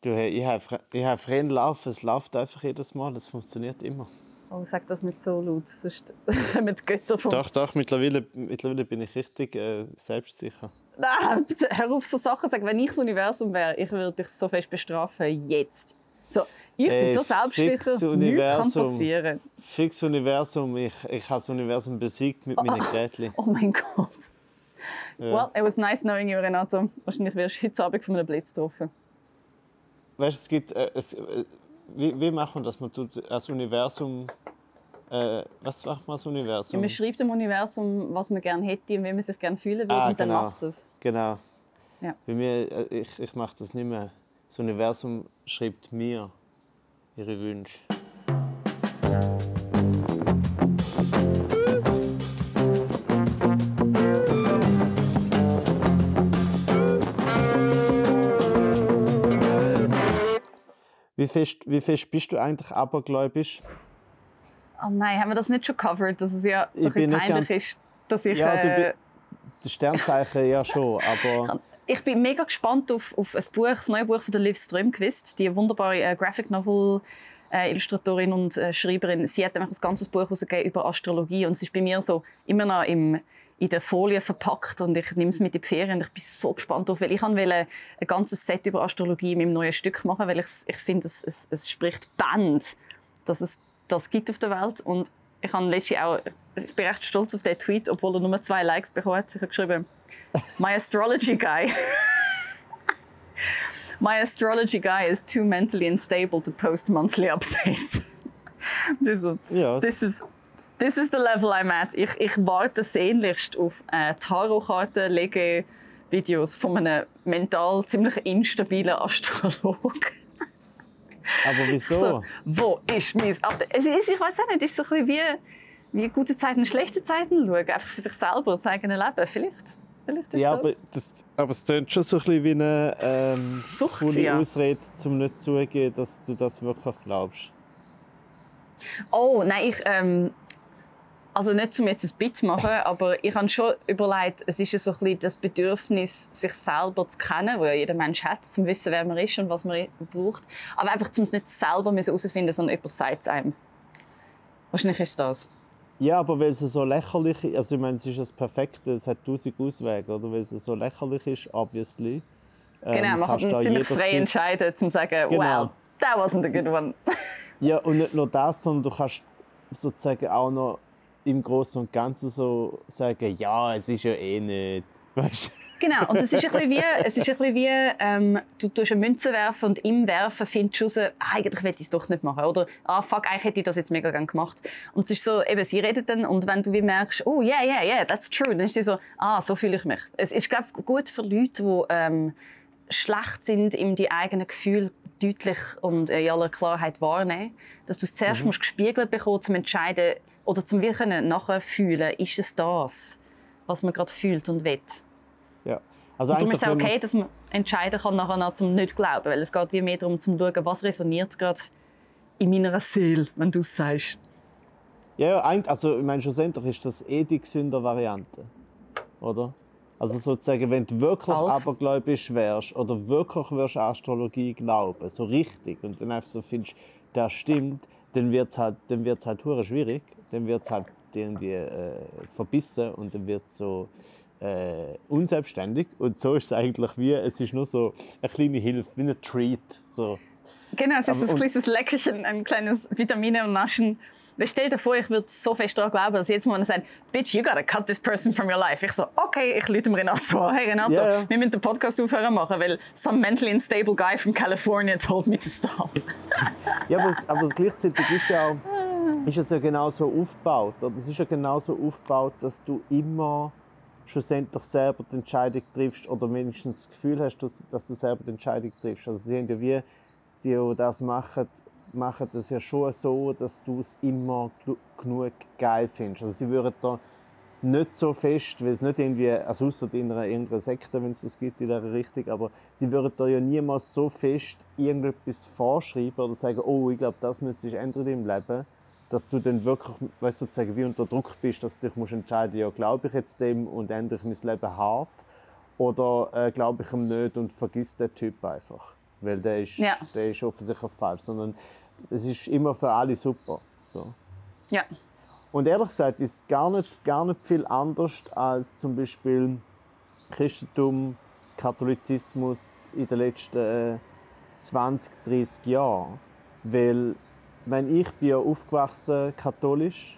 Du, hey, ich habe ich hab rein laufen, es läuft einfach jedes Mal, es funktioniert immer. Oh, sag das nicht so laut, sonst kommen die Götter vom... Doch, doch, mittlerweile, mittlerweile bin ich richtig äh, selbstsicher. Nein, hör auf so Sachen zu sagen. Wenn ich das Universum wäre, ich würde dich so fest bestrafen, jetzt. So, ich bin Ey, so selbstsicher, fix nichts kann Universum. passieren. Fix Universum, ich, ich habe das Universum besiegt mit meinen Gerätchen. Oh mein Gott. Well, it was nice knowing you, Renato. Wahrscheinlich wirst du heute Abend von einem Blitz getroffen. Weißt du, es gibt. Äh, es, äh, wie, wie macht man das? Man tut das Universum. Äh, was macht man das Universum? Man schreibt dem Universum, was man gerne hätte und wie man sich gerne fühlen würde Ah, und dann genau. macht es. Genau. Ja. Bei mir, äh, ich, ich mache das nicht mehr. Das Universum schreibt mir ihre Wünsche. Wie fest, wie fest bist du eigentlich abergläubisch? Oh nein, haben wir das nicht schon covered, dass es ja so Ich ein peinlich ist, dass ich... Ja, äh, das Sternzeichen ja schon, aber Ich bin mega gespannt auf, auf ein Buch, das neue Buch von der Liv Strömquist, die wunderbare äh, Graphic Novel äh, Illustratorin und äh, Schreiberin. Sie hat einfach ein ganzes Buch über Astrologie und es ist bei mir so immer noch im, in der Folie verpackt und ich nehme es mit in die Ferien und ich bin so gespannt drauf, weil ich wollte ein ganzes Set über Astrologie in meinem neuen Stück machen, weil ich, ich finde, es, es, es spricht Band, dass es das gibt auf der Welt und ich habe letztens auch, ich bin recht stolz auf den Tweet, obwohl er nur zwei Likes bekommen hat. Ich habe geschrieben, My astrology guy. My astrology guy is too mentally unstable to post monthly updates. So, Ja. this is this is the level I'm at. Ich, ich warte sehnlichst auf äh, Tarotkarten lege Videos von einem mental ziemlich instabilen Astrolog. aber wieso? So, wo ist mein Update? Es ist, ich weiß auch nicht, es ist so ein bisschen wie, wie gute Zeiten, schlechte Zeiten schauen. Einfach für sich selber, das eigene Leben. Vielleicht, vielleicht ist Ja, das. aber, das, aber es klingt schon so ein bisschen wie eine ähm, Sucht, coole ja. Ausrede, um nicht zuzugeben, dass du das wirklich glaubst. Oh, nein, ich. Ähm, also nicht, um jetzt ein Bit zu machen, aber ich habe schon überlegt, es ist ja so ein bisschen das Bedürfnis, sich selber zu kennen, das ja jeder Mensch hat, zum wissen, wer man ist und was man braucht. Aber einfach, um es nicht selber herausfinden, sondern jemand sagt es einem. Wahrscheinlich ist das. Ja, aber weil es so lächerlich ist, also ich meine, es ist das Perfekte, es hat tausend Auswege, oder? Weil es so lächerlich ist, obviously. ähm, Genau, man kann ziemlich frei jederzeit- entscheiden, um zu sagen, Genau. well, that wasn't a good one. Ja, und nicht nur das, sondern du kannst sozusagen auch noch im Großen und Ganzen so sagen, ja, es ist ja eh nicht. Weißt? Genau, und es ist ein bisschen wie, es ist ein bisschen wie ähm, du tust eine Münze werfen und im Werfen findest du raus, ah, eigentlich will ich es doch nicht machen. Oder, ah, fuck, eigentlich hätte ich das jetzt mega gerne gemacht. Und es ist so, eben, sie redet dann und wenn du wie merkst, oh, yeah, yeah, yeah, that's true, dann ist sie so, ah, so fühle ich mich. Es ist, glaube ich, gut für Leute, die ähm, schlecht sind, im die eigenen Gefühle deutlich und äh, in aller Klarheit wahrnehmen. Dass du es zuerst musst gespiegelt bekommen, um zu entscheiden oder zum wir können nachher fühlen, ist es das, was man gerade fühlt und will. Ja. Also Und darum ist es okay, dass man entscheiden kann, nachher noch zum nicht glauben. Weil es geht wie mehr darum, zu schauen, was resoniert gerade in meiner Seele, wenn du es sagst. Ja, also ich meine, schlussendlich ist das eh die gesünder Variante, oder? Also sozusagen, wenn du wirklich Als- abergläubisch wärst oder wirklich würdest an Astrologie glauben, so richtig, und dann einfach so findest, das stimmt, dann wird es halt, dann wird's halt hure schwierig, dann wird es halt irgendwie äh, verbissen und dann wird es so äh, unselbstständig und so ist es eigentlich wie, es ist nur so eine kleine Hilfe, wie ein Treat, so. Genau, es ist Aber- ein kleines Leckerchen, ein kleines Vitamine und Naschen. Stell dir vor, ich würde so fest daran glauben, dass jetzt mal sagen, Bitch, you gotta cut this person from your life. Ich so, okay, ich lüte Renato an. Hey Renato, ja. wir müssen den Podcast aufhören machen, weil some mentally unstable guy from California told me to stop. Ja, aber, aber gleichzeitig ist ja, auch, ist es ja genauso aufgebaut. Oder? Es ist ja genauso aufgebaut, dass du immer schlussendlich selber die Entscheidung triffst oder wenigstens das Gefühl hast, dass, dass du selber die Entscheidung triffst. Also sie haben ja wie, die, die das machen, machen das ja schon so, dass du es immer genug geil findest. Also sie würden da nicht so fest, weil es nicht irgendwie, also ausser in einer irgendeiner Sekte, wenn es das gibt in dieser Richtung, aber die würden da ja niemals so fest irgendetwas vorschreiben oder sagen, oh, ich glaube, das müsstest du ändern deinem Leben, dass du dann wirklich, weißt sozusagen wie unter Druck bist, dass du dich musst entscheiden, ja, glaube ich jetzt dem und ändere ich mein Leben hart oder äh, glaube ich ihm nicht und vergiss den Typ einfach. Weil der ist, Ja. der ist offensichtlich falsch, sondern es ist immer für alle super. So. Ja. Und ehrlich gesagt ist es gar nicht, gar nicht viel anders als zum Beispiel Christentum, Katholizismus in den letzten äh, 20, 30 Jahren. Weil wenn ich bin ja aufgewachsen katholisch,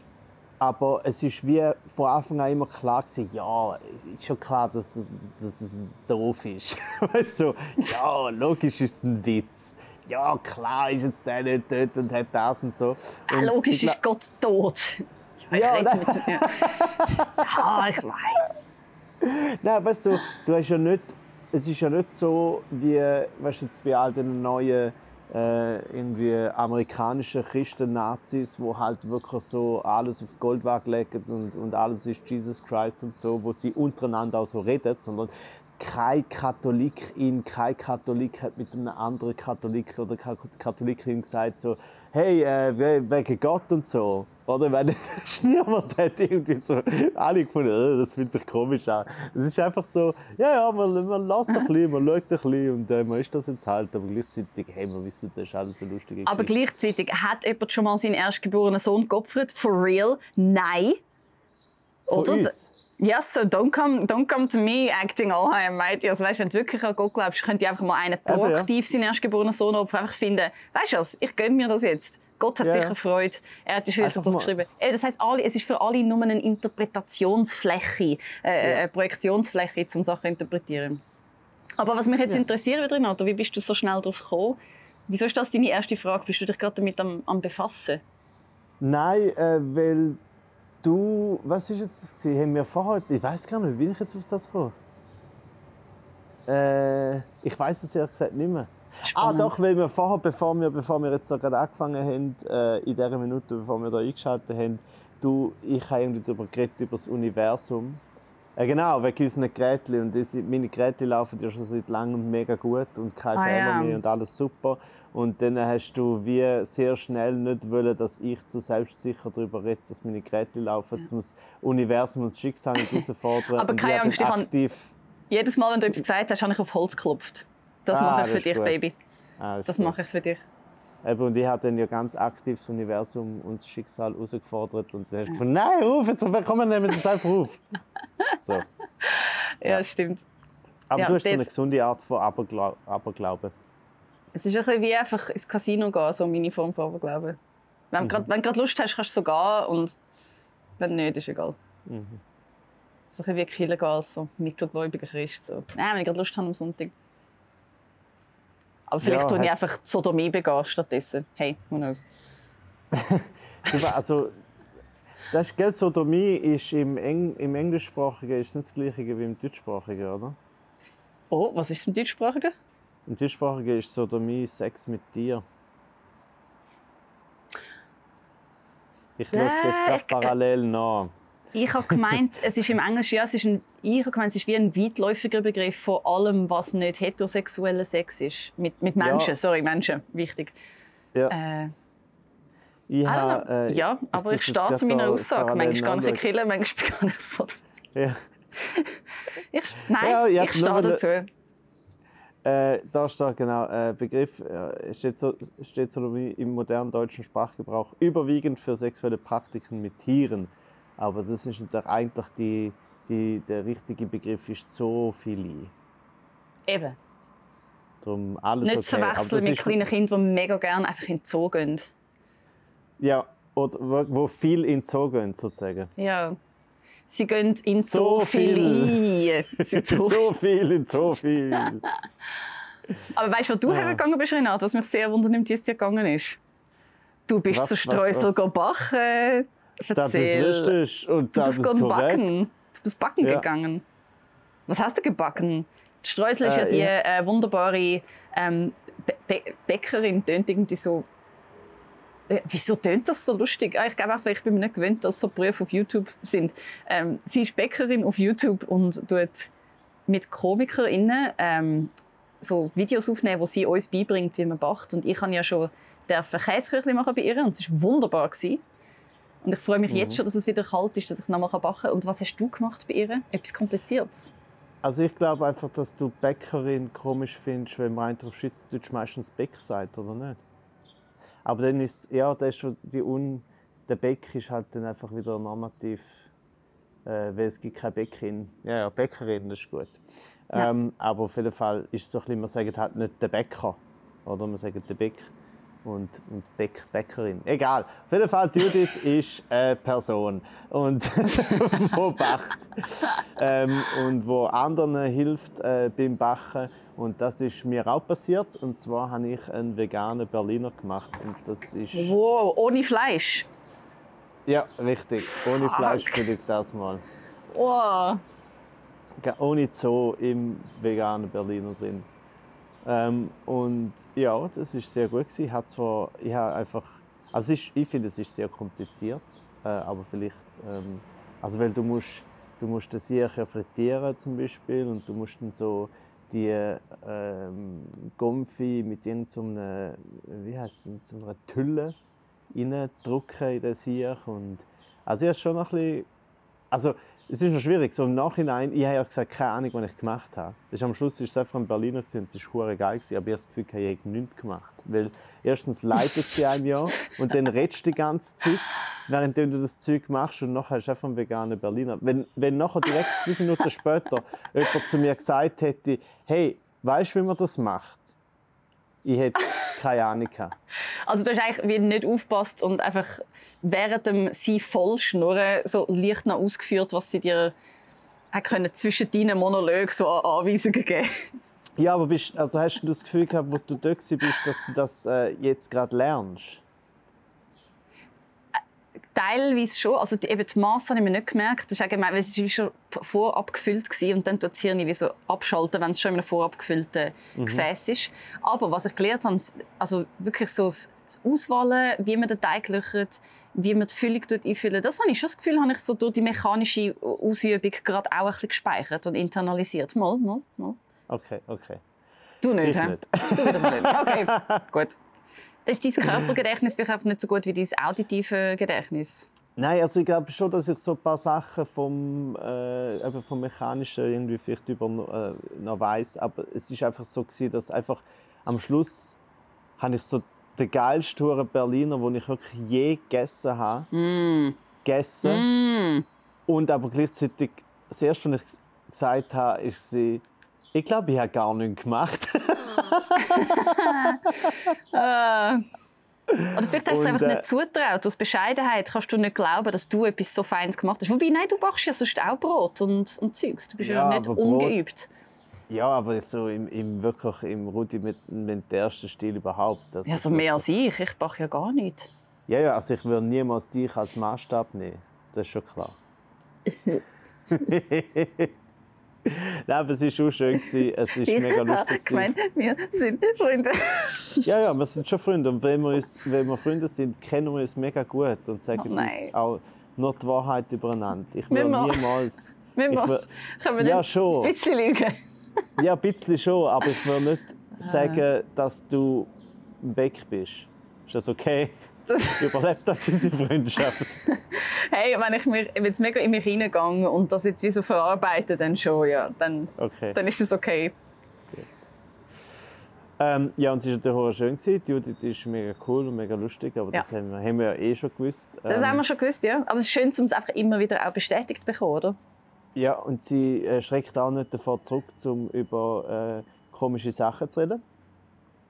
aber es ist wie von Anfang an immer klar gewesen, ja, ist schon klar, dass es, dass es doof ist. weißt du, ja, logisch ist es ein Witz. Ja, klar ist jetzt der nicht dort und hat das und so. Ah, Und logisch ist Gott tot. Ja, ich Ja, mit ja. ja, ich weiß. Nein, weißt du, du hast ja nicht, es ist ja nicht so wie, weißt du, jetzt bei all den neuen äh, irgendwie amerikanischen Christen-Nazis, wo halt wirklich so alles auf Goldwaage legen und, und alles ist Jesus Christ und so, wo sie untereinander auch so reden, sondern kein Katholikin, kein Katholik hat mit einem anderen Katholik oder Ka- Katholikin gesagt so, hey, äh, we- wegen Gott und so. Oder wenn niemand hat irgendwie so, alle gefunden, äh, das fühlt sich komisch an. Es ist einfach so, ja, ja, man, man lässt ein bisschen, man schaut ein bisschen und äh, man ist das jetzt halt, aber gleichzeitig, hey, man wissen, das ist alles so lustig. Aber gleichzeitig hat jemand schon mal seinen erstgeborenen Sohn geopfert? For real? Nein. Von Oder? uns. Yes, so don't come, don't come to me acting all high and mighty. Also, weißt, wenn du wirklich an Gott glaubst, könnt ihr einfach mal einen ja. proaktiv seinen erstgeborenen Sohn opfern. Einfach finden, weißt du was, ich gönne mir das jetzt. Gott hat Ja, sicher. Freude. Er hat Einfach das mal- geschrieben. Äh, Das heißt, es ist für alle nur eine Interpretationsfläche, äh, Ja. eine Projektionsfläche, um Sachen zu interpretieren. Aber was mich jetzt interessiert, wieder, Renato, wie bist du so schnell darauf gekommen? Wieso ist das deine erste Frage? Bist du dich gerade damit am, am befassen? Nein, äh, weil du, was ist jetzt das gewesen? Haben wir vorher, ich weiß gar nicht, wie bin ich jetzt auf das gekommen? Äh, ich weiß es ehrlich gesagt nicht mehr. Ah, Spannend. doch, weil wir vorher, bevor wir, bevor wir jetzt da gerade angefangen haben, äh, in dieser Minute, bevor wir da eingeschaltet haben, du, ich habe irgendwie darüber geredet, über das Universum. Äh, genau, wegen unseren Geräten. Und das, meine Geräte laufen ja schon seit langem mega gut und kein Ah, Fehler ja. mehr und alles super. Und dann hast du wie sehr schnell nicht wollen, dass ich zu selbstsicher darüber rede, dass meine Geräte laufen, ja. um das Universum und das Schicksal herausfordern. Aber keine habe Angst, ich aktiv... Jedes Mal, wenn du etwas gesagt hast, habe ich auf Holz geklopft. Das Ah, mache ich das für dich, gut. Baby. Ah, Das gut. mache ich für dich. Eben, und ich habe dann ja ganz aktiv das Universum und das Schicksal herausgefordert. Und dann hast du gefunden, nein, ruf, jetzt komm, wir nehmen das einfach auf. So. Ja, stimmt. Aber Ja, du hast so eine gesunde Art von Aberglau Aberglauben. Es ist ein bisschen wie einfach ins Casino gehen, so meine Form von Aberglauben. Wenn, Mhm. grad, wenn du gerade Lust hast, kannst du so gehen und wenn nicht, ist egal. Mhm. So ein bisschen wie Kirche gehen so mittelgläubiger Christ. So. Nein, wenn ich gerade Lust habe am Sonntag. Aber vielleicht Ja, tue ich einfach Sodomie begehen stattdessen. Hey, who knows. Also, das ist, gell, Sodomie ist im, Eng im Englischsprachigen ist nicht das gleiche wie im Deutschsprachigen, oder? Oh, was ist im Deutschsprachigen? Im Deutschsprachigen ist Sodomie Sex mit dir. Ich schaue es jetzt Äh, parallel nach. Ich habe gemeint, es ist im Englischen ja, es ist ein, ich habe gemeint, es ist wie ein weitläufiger Begriff von allem, was nicht heterosexueller Sex ist. Mit, mit Menschen, Ja. sorry, Menschen, wichtig. Ja, Äh, ich know. äh, ja, aber ich, tue stehe zu meiner Aussage. Manchmal gar nicht nachschauen. killen, manchmal gar nicht so. Ja. Ich, nein, Ja, ich nur stehe dazu. Äh, da steht genau äh, Begriff, äh, steht, so, steht Sodomie im modernen deutschen Sprachgebrauch überwiegend für sexuelle Praktiken mit Tieren. Aber das ist natürlich eigentlich die, die, der richtige Begriff ist Zoophilie. Eben. Darum alles Nicht zu okay. Aber verwechseln mit kleinen Kindern, die mega gerne einfach in den Zoo gehen. Ja, oder wo, viel in den Zoo gehen, sozusagen. Ja. Sie gehen in So so viel. Sie so so viel in so viel. Aber weißt du, wo du hergegangen bist, Renate, was mich sehr wundernimmt, wie es dir gegangen ist? Du bist Was, zu Streusel was? go backen. Das ist richtig und Du das bist ist korrekt. backen. Du bist backen Ja. gegangen. Was hast du gebacken? Die Streusel ist ja Äh, die äh, wunderbare ähm, Bä Bä Bäckerin, tönt irgendwie so. Äh, Wieso tönt das so lustig? Ah, Ich glaube auch, weil ich bin mir nicht gewöhnt, dass so Berufe auf YouTube sind. Ähm, sie ist Bäckerin auf YouTube und tut mit KomikerInnen ähm, so Videos aufnehmen, wo sie uns beibringt, wie man backt. Und ich habe ja schon Käseküchli machen bei ihr und es war wunderbar. Gewesen. Und ich freue mich Mhm. jetzt schon, dass es wieder kalt ist, dass ich nochmal backen kann. Und was hast du gemacht bei ihr? Etwas Kompliziertes? Also ich glaube einfach, dass du Bäckerin komisch findest, wenn man einfach auf Schweizerdeutsch meistens Bäcker sagt, oder nicht? Aber dann ist ja, das ist schon die Un der Bäck ist halt dann einfach wieder normativ, äh, weil es gibt keine Bäckerin. Ja, ja, Bäckerin, das ist gut. Ja. Ähm, aber auf jeden Fall ist es so ein bisschen, man sagt halt nicht der Bäcker, oder man sagt der Bäck und, und Bäck, Bäckerin. Egal. Auf jeden Fall, Judith ist eine Person und wo backt ähm, und wo anderen hilft äh, beim Backen. Und das ist mir auch passiert. Und zwar habe ich einen veganen Berliner gemacht. Und das ist Wow, ohne Fleisch. ja richtig, ohne Fleisch für dich das mal. Oh. Ge- Ohne Zoo im veganen Berliner drin. Ähm, und ja, das ist sehr gut gewesen. Zwar, ich einfach, also ist, ich finde, es ist sehr kompliziert, äh, aber vielleicht, ähm, also weil du musst, du musst das hier frittieren zum Beispiel und du musst dann so die ähm, Gomfi mit irgendeiner, wie heißt es, mit so einer Tülle reindrücken in das hier und also ich habe schon ein bisschen, also es ist noch schwierig, so im Nachhinein, ich habe ja gesagt, keine Ahnung, was ich gemacht habe. Ist, am Schluss war es einfach ein Berliner und es war geil, aber ich habe das Gefühl, ich habe nichts gemacht. Weil erstens leitet sie einem ja und dann redest du die ganze Zeit, während du das Zeug machst und nachher du einfach einen veganen Berliner. Wenn, wenn nachher direkt fünf Minuten später jemand zu mir gesagt hätte, hey, weißt du, wie man das macht? Ich hätte keine Ahnung gehabt. Also du hast eigentlich wie nicht aufgepasst und einfach während dem sie voll schnurren so leicht noch ausgeführt, was sie dir können zwischen deinen Monologen so an Anweisungen geben. Ja, aber bist, also hast du das Gefühl gehabt, wo du dort warst, dass du das äh, jetzt gerade lernst? Teilweise schon. Also die, eben die Masse habe ich mir nicht gemerkt. Das ist allgemein, weil es wie schon vorab gefüllt war und dann tut das Hirn wie so abschalten, wenn es schon in einem vorab gefüllten Gefäß ist. Aber was ich gelernt habe, also wirklich so das Auswählen, wie man den Teig löchert, wie man die Füllung dort einfüllen, das habe ich schon das Gefühl, habe ich so durch die mechanische Ausübung gerade auch ein bisschen gespeichert und internalisiert. Mal, mal, mal. Okay, okay. Du nicht, Ich hä? nicht. Du wieder mal nicht. Okay, gut. Das ist dein Körpergedächtnis vielleicht einfach nicht so gut wie dein auditive Gedächtnis. Nein, also ich glaube schon, dass ich so ein paar Sachen vom, äh, eben vom Mechanischen irgendwie vielleicht über, äh, noch weiss. Aber es ist einfach so gewesen, dass einfach am Schluss habe ich so den geilsten Huren Berliner, den ich wirklich je gegessen habe, gegessen. Mm. Und aber gleichzeitig, das erste, was ich gesagt habe, ist sie, ich glaube, ich habe gar nichts gemacht. Oder vielleicht hast du es einfach äh, nicht zutraut. Aus Bescheidenheit kannst du nicht glauben, dass du etwas so Feines gemacht hast. Wobei, nein, du machst ja sonst auch Brot und, und Zeugs. Du bist ja, Ja, nicht Brot- ungeübt. ja, aber so im, im wirklich im rudimentärsten Stil überhaupt. Das Ja, so mehr als ich. Ich backe ja gar nicht. Ja, ja, also ich würde niemals dich als Maßstab nehmen. Das ist schon klar. Nein, aber es war schon schön. gewesen. Es ist mega lustig. gewesen. gemeint, wir sind Freunde. Ja, ja, wir sind schon Freunde. Und wenn wir, uns, wenn wir Freunde sind, kennen wir uns mega gut und sagen Oh uns auch nur die Wahrheit übereinander. Ich will niemals. Wir Ich will- Können wir Ja, schon. ein bisschen lügen? Ja, ein bisschen schon, aber ich will nicht Ah. sagen, dass du weg bist. Ist das okay? Das- Überlebt das unsere Freundschaft? Hey, wenn ich mir, wenn jetzt mega in mich hineingehe und das jetzt wie so verarbeite, dann schon, ja. Dann, Okay. dann ist es okay. Ähm, ja, und es war natürlich auch schön. gewesen. Judith ist mega cool und mega lustig, aber das Ja. haben wir, haben wir ja eh schon gewusst. Das Ähm, haben wir schon gewusst, ja. Aber es ist schön, um es einfach immer wieder auch bestätigt zu bekommen, oder? Ja, und sie schreckt auch nicht davor zurück, um über äh, komische Sachen zu reden.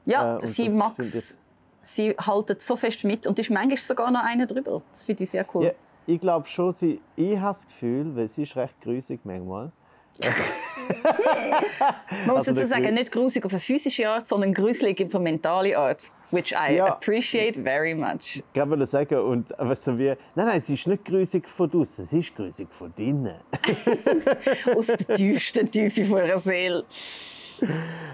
Ja, Äh, sie das mag es. Sie haltet so fest mit und ist manchmal sogar noch einer drüber. Das finde ich sehr cool. Ja, ich glaube schon, sie, ich habe das Gefühl, weil sie ist recht grusig manchmal. Man muss also dazu sagen, nicht grusig auf eine physische Art, sondern gruselig auf eine mentale Art. Which I Ja. appreciate very much. Ich wollte sagen, und du, wie, nein, nein, sie ist nicht grusig von draußen, sie ist grusig von drinnen. Aus der tiefsten Tiefe von ihrer Seele.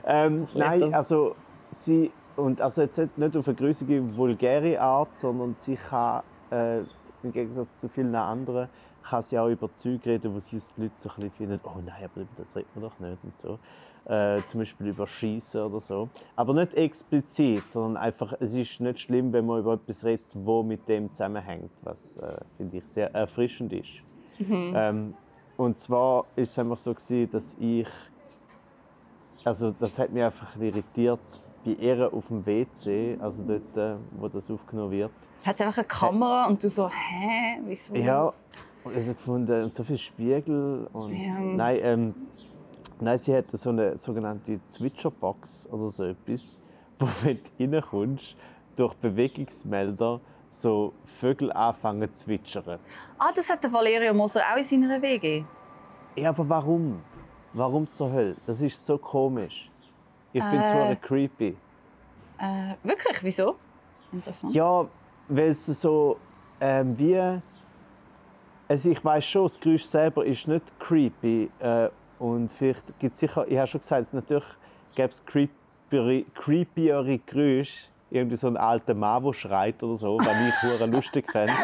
Ähm, nein, also sie und also jetzt nicht auf eine grusige, vulgäre Art, sondern sie kann äh, im Gegensatz zu vielen anderen kann sie auch über Zeug reden, wo sie die Leute so ein bisschen finden, oh nein, aber über das redet man doch nicht und so. Äh, zum Beispiel über Schießen oder so. Aber nicht explizit, sondern einfach, es ist nicht schlimm, wenn man über etwas redet, wo mit dem zusammenhängt, was äh, finde ich sehr erfrischend ist. Ähm, Und zwar war es einfach so, gewesen, dass ich. Also, das hat mich einfach irritiert. Bei ihr auf dem WC, also dort, äh, wo das aufgenommen wird. Hat einfach eine Kamera und du so, hä, wieso? Ja, also gefunden, und so viele Spiegel. Und Ja. Nein, ähm, nein, sie hat so eine sogenannte Zwitscherbox oder so etwas, wo, wenn du reinkommst, durch Bewegungsmelder so Vögel anfangen zu zwitschern. Ah, das hat der Valerio Moser auch in seiner WG. Ja, aber warum? Warum zur Hölle? Das ist so komisch. Ich finde es Äh. creepy. Äh, wirklich, wieso? Interessant. Ja, weil es so ähm, wie. Also ich weiß schon, das Geräusch selber ist nicht creepy. Äh, und vielleicht gibt es sicher, ich habe schon gesagt, natürlich gäbe es creepiere, creepiere Geräusche. Irgendwie so ein alter Mann, der schreit oder so, was ich hure lustig fände.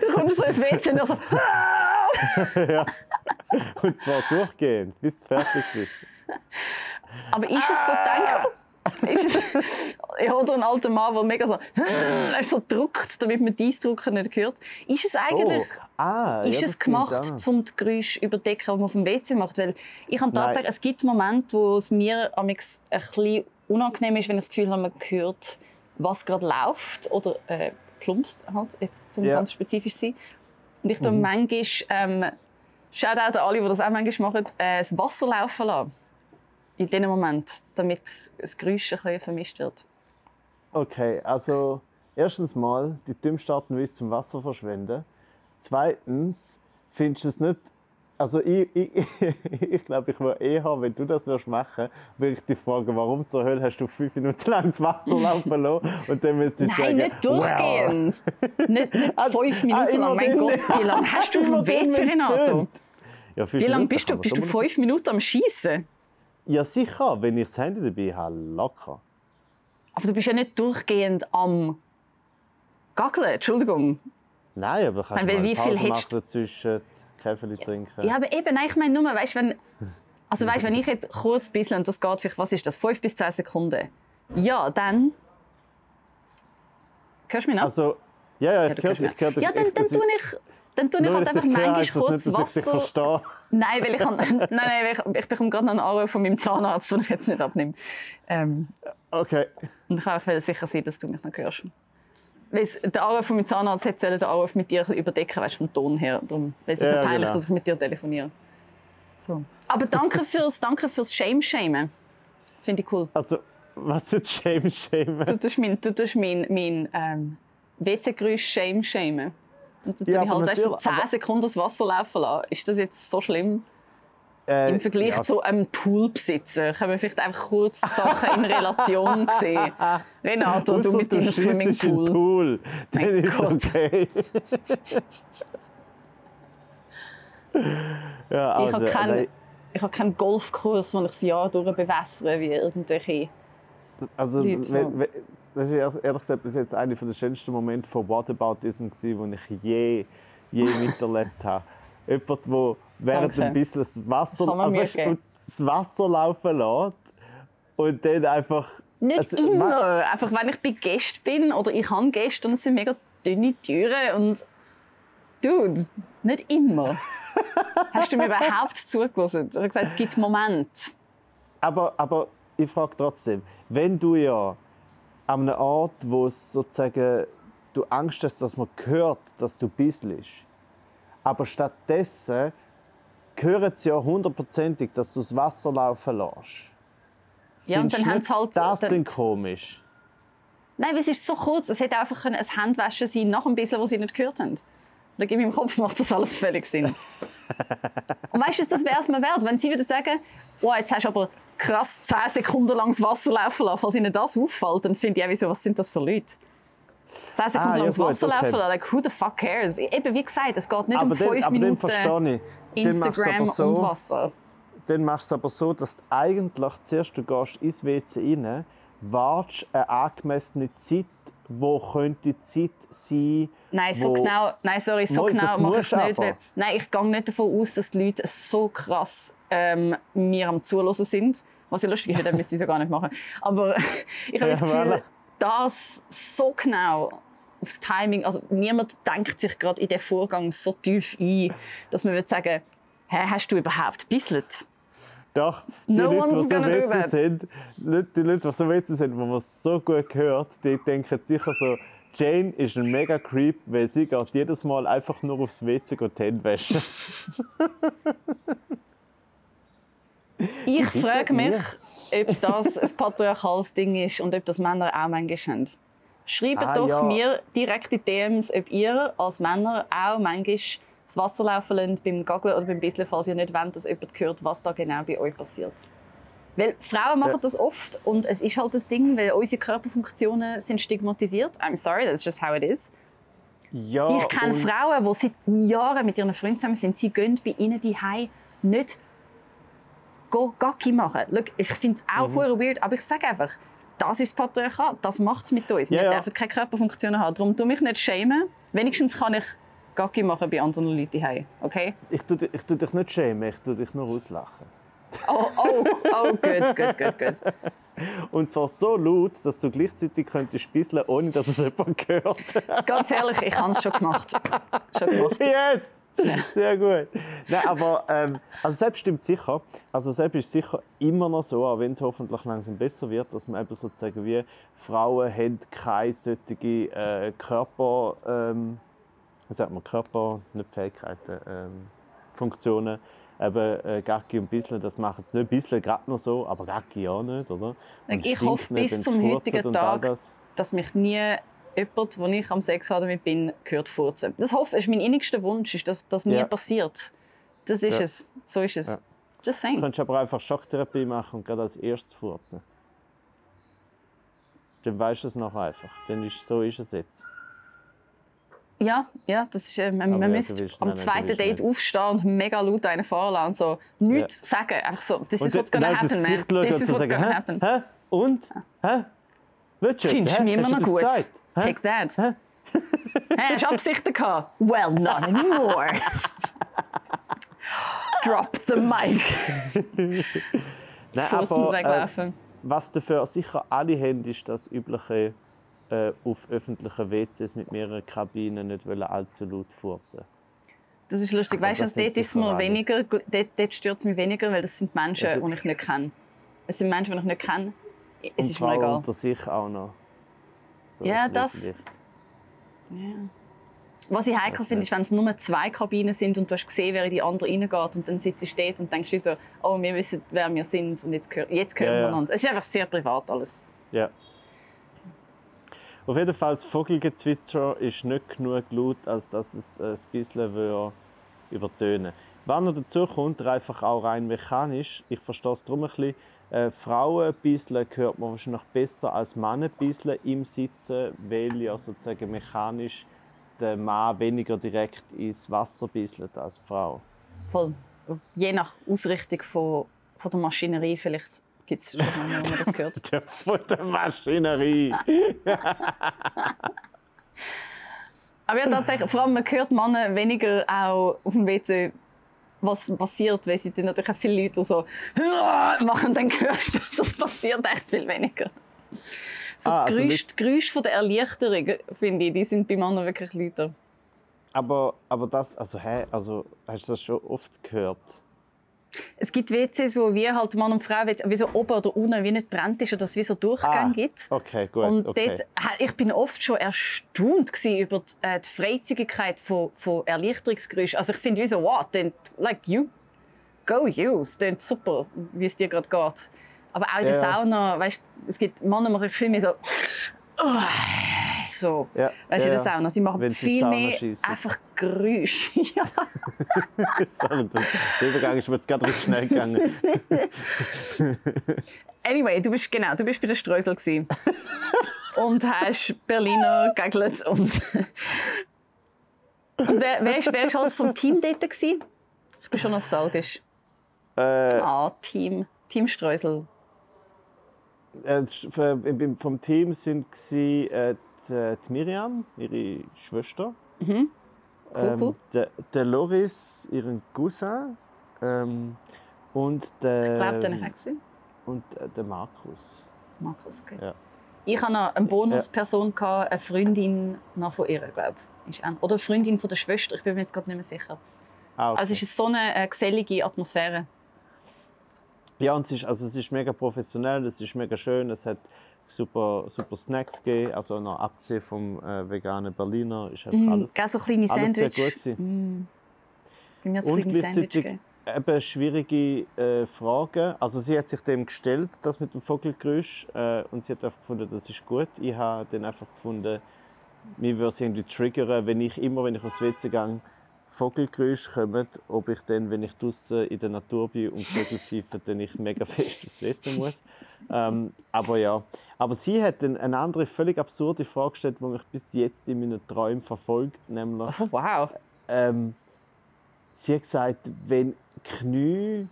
Du kommst so ins WC und so, ja. Und zwar durchgehend, bis du fertig bist. Aber ist es so gedacht? Ist es, ja, oder ein alter Mann, der mega so, er so druckt, damit man die Eisdrucker nicht hört. Ist es eigentlich, Oh, ah, ist ja, es das gemacht, um die Geräusche überdecken, die man auf dem WC macht? Weil ich habe Nein. tatsächlich, es gibt Momente, wo es mir ein bisschen unangenehm ist, wenn ich das Gefühl habe, man hört, was gerade läuft oder äh, plumpst, halt, jetzt zum Ja. ganz spezifisch sein. Und ich tue Mhm. manchmal, ähm, Shoutout an alle, die das auch manchmal machen, äh, das Wasser laufen lassen. In diesem Moment, damit das Geräusch ein bisschen vermischt wird. Okay, also erstens mal die dümmste Art und Weise zum Wasser verschwenden. Zweitens findest du es nicht. Also ich, ich, ich glaube, ich würde eher, wenn du das würdest machen, würde ich dich fragen, warum zur Hölle hast du fünf Minuten lang das Wasser laufen lassen und dann müsstest du Nein, sagen, nicht durchgehend. Nicht, nicht Ah, fünf ah, Minuten lang. Mein. Gott, wie lange hast du auf dem WC, Renato? Ja, Wie lange bist du? Bist du fünf Minuten am Schießen? Ja, sicher, wenn ich das Handy dabei habe, locker. Aber du bist ja nicht durchgehend am Gaggeln. Entschuldigung. Nein, aber kannst Weil du mal wie viel machen dazwischen, Kaffee trinken. Ja, aber eben, nein, ich meine nur, weißt, wenn, also weißt, wenn ich jetzt kurz ein bisschen, und das geht vielleicht, was ist das, fünf bis zehn Sekunden, ja, dann... Hörst du mich noch? Also, ja, ja, ich du höre ich dich. Ja, dann, dann Ich- tue ich, dann tue ich halt einfach manchmal kurz nicht, ich Wasser... Nein, weil ich, kann, nein, nein, weil ich, ich bekomme gerade noch einen Anruf von meinem Zahnarzt, den ich jetzt nicht abnehme. Ähm, Okay. und ich wollte sicher sein, dass du mich noch hörst. Weil es- der Anruf von meinem Zahnarzt hätte den Anruf mit dir überdecken, weißt, vom Ton her. Darum weil es ist Ja, mir peinlich, genau. dass ich mit dir telefoniere. So. Aber danke fürs, danke fürs Shame-Shamen. Finde ich cool. Also, was ist Shame, Shame? Du tust mein, du tust mein, mein ähm, WC-Geräusch Shame-Shamen. Und dann Ja, ich halt weißt, so natürlich, 10 aber- Sekunden das Wasser laufen lassen. Ist das jetzt so schlimm? Äh, Im Vergleich ja, zu einem Poolbesitzer können wir vielleicht einfach kurz die Sachen in Relation sehen. Renato, du mit deinem den Swimmingpool. Pool. Dann Mein ist Gott. okay. ja, Ich also, habe keinen, ich habe keinen Golfkurs, wo ich das Jahr durch bewässere, wie irgendwelche. also Leute, wenn, wenn, das ist ehrlich gesagt bis jetzt einer der schönsten Momente von Whataboutism, den ich je, je miterlebt habe. Jemand, der während Danke. ein bisschen das Wasser, also, weißt, das Wasser laufen lässt und dann einfach... Nicht also, immer. Einfach wenn ich bei Gästen bin oder ich habe Gäste und es sind mega dünne Türen und. Dude, nicht immer. Hast du mir überhaupt zugelassen? Ich habe gesagt, es gibt Momente. Aber, aber ich frage trotzdem, wenn du ja an einem Ort, wo es sozusagen du Angst hast, dass man hört, dass du bisselst, aber stattdessen hören sie ja hundertprozentig, dass du das Wasser laufen lässt. Ja, und dann haben sie halt. Das dann, denn komisch. Nein, weil es ist so kurz. Es hätte einfach ein Handwaschen sein nach ein bisschen, was sie nicht gehört haben. Dann in meinem Kopf macht das alles völlig Sinn. Und weißt du, das wäre es mir wert, wenn sie würden sagen, oh, jetzt hast du aber krass 10 Sekunden lang das Wasser laufen lassen, falls ihnen das auffällt, dann finde ich auch, wieso, was sind das für Leute? 10 Sekunden Ah, lang das Wasser okay. laufen lassen, like, who the fuck cares? Eben, wie gesagt, es geht nicht um Aber dann, 5 aber dann Minuten Instagram so, und Wasser. Dann machst du es aber so, dass du eigentlich zuerst du gehst ins WC rein, wartest eine angemessene Zeit, wo könnte die Zeit sein, Nein, so genau, nein, sorry, so Mal, genau mache ich es nicht. Weil, nein, ich gehe nicht davon aus, dass die Leute so krass ähm, mir am Zuhören sind. Was ja lustig ist, dann müsste ich es ja gar nicht machen. Aber ich habe Ja, das Gefühl, voilà. das so genau aufs Timing. Also niemand denkt sich gerade in den Vorgang so tief ein, dass man würde sagen, Hä, hast du überhaupt bisselt? Doch, die No Leute, die so that. sind, Leute- die Leute, die so Witze sind, die man so gut hört, die denken sicher so, Jane ist ein mega Creep, weil sie geht jedes Mal einfach nur aufs WC und die Hände waschen. Ich frage mich, ob das ein patriarchales Ding ist und ob das Männer auch manchmal haben. Schreibt Ah, doch ja. mir direkt in DMs, ob ihr als Männer auch manchmal das Wasser laufen lasst beim Gaggeln oder beim Bisseln, falls ihr nicht wollt, dass jemand hört, was da genau bei euch passiert. Weil Frauen machen Ja. das oft und es ist halt das Ding, weil unsere Körperfunktionen sind stigmatisiert. I'm sorry, that's just how it is. Ja, Ich kenne Frauen, die seit Jahren mit ihren Freunden zusammen sind. Sie gehen bei ihnen die nicht go Gacki machen. Schau, ich finde es auch Mhm. weird, aber ich sage einfach, das ist das Patriarchat. Das macht es mit uns. Ja, Wir ja. dürfen keine Körperfunktionen haben. Darum tu mich nicht schämen. Wenigstens kann ich Gacki machen bei anderen Leuten daheim. Okay? Ich tue, dich- ich tue dich nicht schämen, ich tue dich nur auslachen. Oh, oh, oh, gut, gut, gut, gut. Und zwar so laut, dass du gleichzeitig könntest bisseln, ohne dass es jemand hört. Ganz ehrlich, ich habe es schon gemacht. Schon gemacht. Yes! Sehr gut. Nein, aber ähm, also selbst stimmt sicher. Also selbst ist sicher immer noch so, auch wenn es hoffentlich langsam besser wird, dass man eben sozusagen wie Frauen haben keine solche äh, Körper, ähm, sagt man, Körper, nicht Fähigkeiten, ähm, Funktionen. Eben äh, Gacki und Bisseln, das machen sie nicht. Bisseln gerade noch so, aber Gacki auch nicht, oder? Und Ich hoffe nicht, bis zum heutigen Tag, das. dass mich nie jemand, wo ich am Sex habe damit bin, gehört furzen. Das hoffe ist mein innigster Wunsch, ist, dass das nie Ja. passiert. Das ist Ja. es. So ist es. Ja. Just Du saying. könntest aber einfach Schocktherapie machen und gerade als erstes furzen. Dann weißt du es noch einfach. Dann ist, so ist es jetzt. Ja, ja, das ist, äh, man, Aber man ja, müsste am nein, nein, zweiten Date nicht. aufstehen und mega laut einen fahren lassen und so nichts sagen. Einfach so, this is dann- what's gonna dann happen, man. Gesicht schauen This und is so what's sagen, gonna happen. Hä? Und? Hä? Willst du? Findest du mich immer Hast noch das gut? Hä? Take that. Hä? Hast du Absichten gehabt? Well, not anymore. Drop the mic. Nein, aber, äh, was dafür sicher alle haben, ist das übliche äh, auf öffentlichen WCs mit mehreren Kabinen nicht wollen allzu laut furzen. Das ist lustig. Weißt du, das dort ist mir weniger, dort, dort stört es mich weniger, weil das sind Menschen, du- die ich nicht kenne. Es sind Menschen, die ich nicht kenne. Es Und ist mir egal. unter sich auch noch. So Ja, das-. Was ich heikel finde, ist, wenn es nur zwei Kabinen sind und du hast gesehen, wer in die andere reingeht und dann sitzt du dort und denkst dir so, oh, wir wissen, wer wir sind und jetzt, gehör, jetzt hören Ja, wir ja. uns. Es ist einfach sehr privat alles. Ja. Auf jeden Fall, das Vogelgezwitscher ist nicht genug laut, als dass es ein bisschen würde übertönen Wenn noch dazu kommt, einfach auch rein mechanisch, ich verstehe es darum ein bisschen, äh, Frauen bisseln hört man wahrscheinlich besser als Männer bisseln im Sitzen, weil ja sozusagen mechanisch der Mann weniger direkt ins Wasser bisselt als die Frau. Voll. Je nach Ausrichtung von, von der Maschinerie vielleicht gibt es schon mal, wo man das gehört. Der von der Maschinerie. Aber ja, tatsächlich, vor allem man hört Männer weniger auch auf dem WC, was passiert, weil sie dann natürlich auch viele Leute so machen, dann hörst du, es passiert echt viel weniger. So Ah, die also Geräusche, nicht- die Geräusche von der Erleichterung, finde ich, die sind bei Männern wirklich lauter. Aber, aber das, also, hä, also, hast du das schon oft gehört? Es gibt WCs, wo wir halt Mann und Frau wie so oben oder unten wie nicht getrennt ist oder dass es wie so Durchgänge gibt. Okay, gut. Und okay. dort, ich bin oft schon erstaunt über die, äh, die Freizügigkeit von, von Erleichterungsgeräuschen. Also ich finde wie so, wow, then, like you, go you, es klingt super, wie es dir gerade geht. Aber auch in der Ja. Sauna, weißt, es gibt Männer machen viel mehr so, so, Ja, weißt du, ja, der Sauna. Sie machen sie viel mehr einfach Geräusche. ja. Der Übergang ist mir jetzt gerade schnell gegangen. Anyway, du bist genau, du bist bei der Streusel gewesen. und hast Berliner gegelt und und wer, wer, ist, wer ist alles vom Team dort gewesen? Ich bin schon nostalgisch. äh, Ah, Team, Team Streusel. äh, im- vom Team sind gsi, äh, die, äh, die Miriam, ihre Schwester, Cool, cool. ähm, der, der Loris, ihren Cousin ähm, und der Ich glaube, den ich auch gesehen. und äh, der Markus. Markus, okay. Ja. Ich hatte noch eine Bonusperson, eine Freundin noch von ihr, glaube ich. Oder eine Freundin von der Schwester, ich bin mir jetzt gerade nicht mehr sicher. Ah, okay. Also es ist so eine äh, gesellige Atmosphäre. Ja, und es ist, also es ist mega professionell, es ist mega schön, es hat super, super Snacks gegeben, also noch abgesehen vom äh, veganen Berliner ist einfach alles, Gell, so kleine alles sehr gut gewesen. Es Und gleichzeitig eben schwierige äh, Fragen. Also sie hat sich dem gestellt, das mit dem Vogelgeräusch, äh, und sie hat einfach gefunden, das ist gut. Ich habe dann einfach gefunden, mir würde es irgendwie triggern, wenn ich immer, wenn ich aufs WC gehe, Vogelgeräusche kommen, ob ich dann, wenn ich draußen in der Natur bin und Vögel pfeifen, dann ich mega fest aufs WC muss. Ähm, aber ja. Aber sie hat eine andere, völlig absurde Frage gestellt, die mich bis jetzt in meinen Träumen verfolgt, nämlich Oh, wow. ähm, sie hat gesagt, wenn Kniegelenk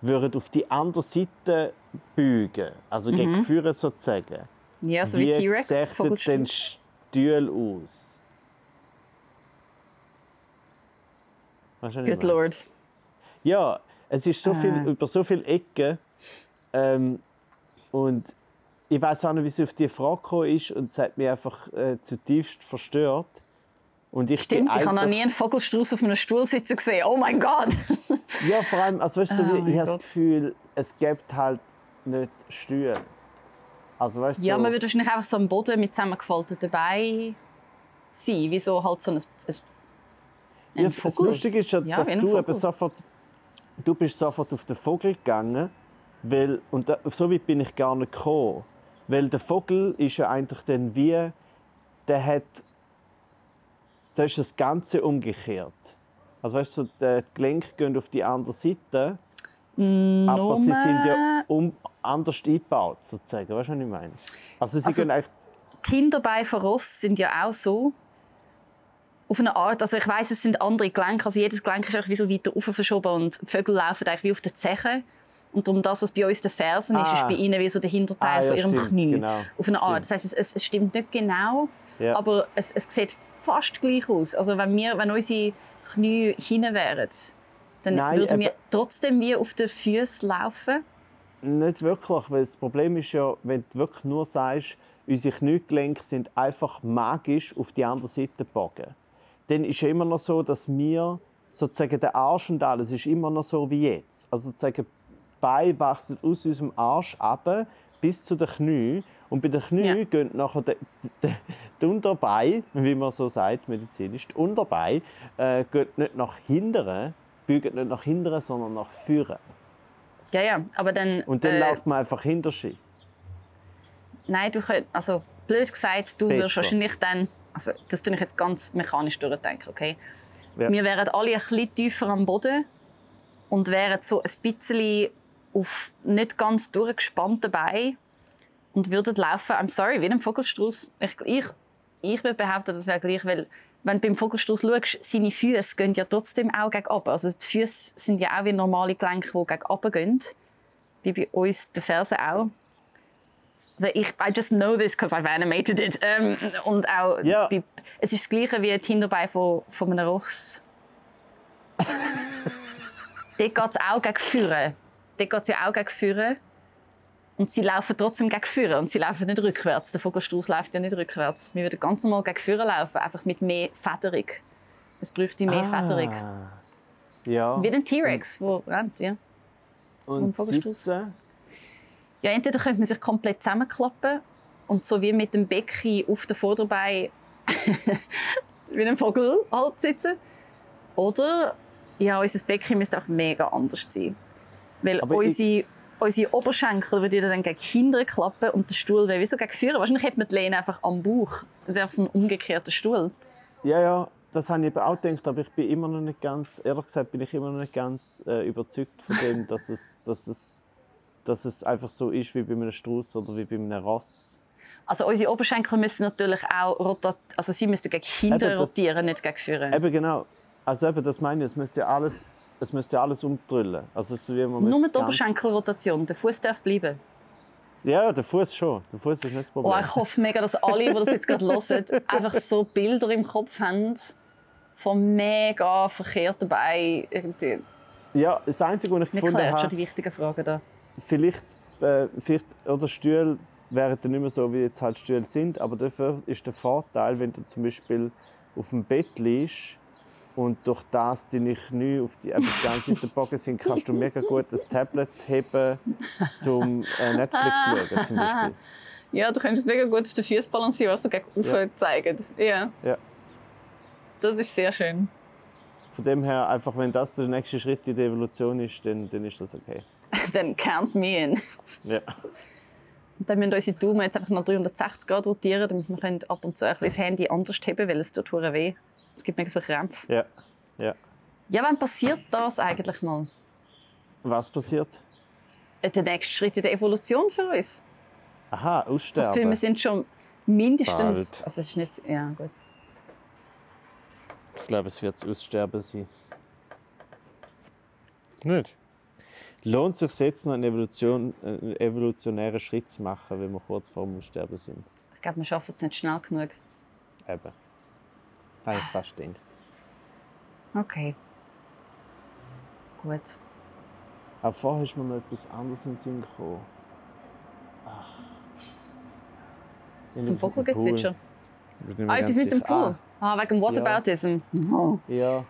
würden auf die andere Seite beugen, also gegen vorne sozusagen, Ja, so wie T-Rex, sähe denn Vogelstuhl. Stuhl aus? Good? Lord. Ja, es ist so viel, Ah. über so viele Ecken. Ähm, und ich weiß auch nicht, wie sie auf die Frage gekommen ist. Und es hat mich einfach äh, zutiefst verstört. Und ich Stimmt, ich habe noch nie einen Vogelstrauß auf einem Stuhl sitzen gesehen. Oh mein Gott! Ja, vor allem, also weißt du, Oh ich habe das. Gefühl, es gibt halt nicht Stühle. Also weißt du, Ja, so, man würde wahrscheinlich einfach so am Boden mit zusammengefalteten Beinen sein. Wie so halt so ein, ein, ja, das. Lustige ist ja, Ja, dass ein du eben sofort, du bist sofort auf den Vogel gegangen, weil, und da, so weit bin ich gar nicht gekommen. Weil der Vogel ist ja eigentlich dann wie, der hat, da ist das Ganze umgekehrt. Also weißt du, so, die Gelenke gehen auf die andere Seite, aber sie sind ja um, anders eingebaut, sozusagen. Weißt du, was ich meine? Also sie Also- gehen eigentlich Die Hinterbeine von Ross sind ja auch so. Auf eine Art, also ich weiß, es sind andere Gelenke, also jedes Gelenk ist wie so weiter rauf verschoben und Vögel laufen eigentlich wie auf den Zehen. Und um das, was bei uns der Fersen ist, Ah. ist bei ihnen wie so der Hinterteil Ah, ja, von ihrem stimmt, Knie. genau. Auf eine Art. Stimmt. Das heißt, es, es, stimmt nicht genau, Ja. aber es, es sieht fast gleich aus. Also wenn, wir, wenn unsere Knie hinten wären, dann Nein, würden wir trotzdem wie auf den Füßen laufen. Nicht wirklich, weil das Problem ist ja, wenn du wirklich nur sagst, unsere Kniegelenke sind einfach magisch auf die andere Seite gebogen, dann ist ja immer noch so, dass wir sozusagen der Arsch und alles ist immer noch so wie jetzt. Also sozusagen die Beine wachsen aus unserem Arsch ab bis zu den Knien und bei den Knien Ja. gehen nachher die, die, die Unterbeine, wie man so sagt medizinisch, die Unterbeine äh, geht nicht nach hinten, bügen nicht nach hinten, sondern nach vorne. Ja, ja, aber dann... Und dann äh, läuft man einfach hinter sich. Nein, du könnt, also blöd gesagt, du Besser. wirst wahrscheinlich dann, also das tue ich jetzt ganz mechanisch durchdenken, okay? Ja. Wir wären alle ein bisschen tiefer am Boden und wären so ein bisschen auf nicht ganz durchgespannten Beinen und würden laufen, I'm sorry, wie ein Vogelstrauß. Ich, ich, ich würde behaupten, das wäre gleich, weil wenn du beim Vogelstrauß schaust, seine Füße gehen ja trotzdem auch gegen oben. Also die Füße sind ja auch wie normale Gelenke, die gegen oben gehen. Wie bei uns die Fersen auch. Ich, I just know this because I've animated it. Ähm, und auch, Ja. bei, es ist das Gleiche wie die Hinterbeine von, von einem Ross. Dort geht es auch gegen Führen. Dort geht es ja auch gegen Führen. Und sie laufen trotzdem gegen Führen. Und sie laufen nicht rückwärts. Der Vogelstrauß läuft ja nicht rückwärts. Wir würden ganz normal gegen Führen laufen, einfach mit mehr Federung. Es bräuchte mehr Federung. Ah. Ja. Wie ein T-Rex, der rennt, ja. Und Vogelstrauß. sitzen. Ja, entweder könnte man sich komplett zusammenklappen und so wie mit dem Becken auf den Vorderbein wie ein Vogel halt sitzen. Oder ja, unser Becken müsste auch mega anders sein. Weil Aber unsere, unsere Oberschenkel würden dann gegen hinten klappen und der Stuhl wäre wie so gegen vorne. Wahrscheinlich hätte man die Lehne einfach am Bauch. Das wäre so ein umgekehrter Stuhl. Ja, ja, das habe ich auch gedacht, aber ich bin immer noch nicht ganz, ehrlich gesagt, bin ich immer noch nicht ganz äh, überzeugt von dem, dass es, dass, es, dass es einfach so ist wie bei einem Strauß oder wie bei einem Ross. Also unsere Oberschenkel müssen natürlich auch rotat also sie müssten gegen hinten Eben, das- rotieren, nicht gegen vorne. Eben genau. Also eben, das meine ich, es müsste ja alles, es müsste alles umdrüllen. Also so wie man Nur das Ganze- Oberschenkelrotation. Der Fuß darf bleiben. Ja, der Fuß schon. Der Fuß ist nicht das Problem. Oh, ich hoffe mega, dass alle, die das jetzt gerade hören, einfach so Bilder im Kopf haben von mega verkehrten Beinen. Ja, das Einzige, was ich Wir gefunden klären schon habe, die wichtigen Fragen da. Vielleicht äh, vielleicht, oder Stühle wären dann nicht mehr so, wie jetzt halt Stühle sind, aber dafür ist der Vorteil, wenn du zum Beispiel auf dem Bett liegst und durch das deine Knie auf die, ganze Zeit gebogen sind, kannst du mega gut das Tablet heben, zum äh, Netflix schauen zum Beispiel. Ja, du könntest es mega gut auf den Füßen balancieren, so gegen Ja. ja. zeigen. Das- Ja. Ja. Das ist sehr schön. Von dem her, einfach wenn das der nächste Schritt in der Evolution ist, dann, dann ist das okay. Then count me in. Ja. Und dann müssen unsere Daumen jetzt einfach noch 360 Grad rotieren, damit wir können ab und zu ein bisschen das Handy anders heben weil es tut verdammt weh. Es gibt mega viele Krämpfe. ja. ja. Ja, wann passiert das eigentlich mal? Was passiert? Äh, Der nächste Schritt in der Evolution für uns? Aha, Das Gefühl, aussterben. wir sind schon mindestens... Bald. Also es ist nicht... Ja, gut. Ich glaube, es wird das Aussterben sein. Nicht? Lohnt sich jetzt noch einen, Evolution, einen evolutionären Schritt zu machen, wenn wir kurz vor dem Aussterben sind? Ich glaube, wir schaffen es nicht schnell genug. Eben. Habe ich fast gedacht. Okay. Gut. Aber vorher ist mir noch etwas anderes in den Sinn gekommen. Ach. Zum Vogelgezwitscher. Ah, etwas mit dem. Pool. Ah, wegen dem Whataboutism. Ah, ja.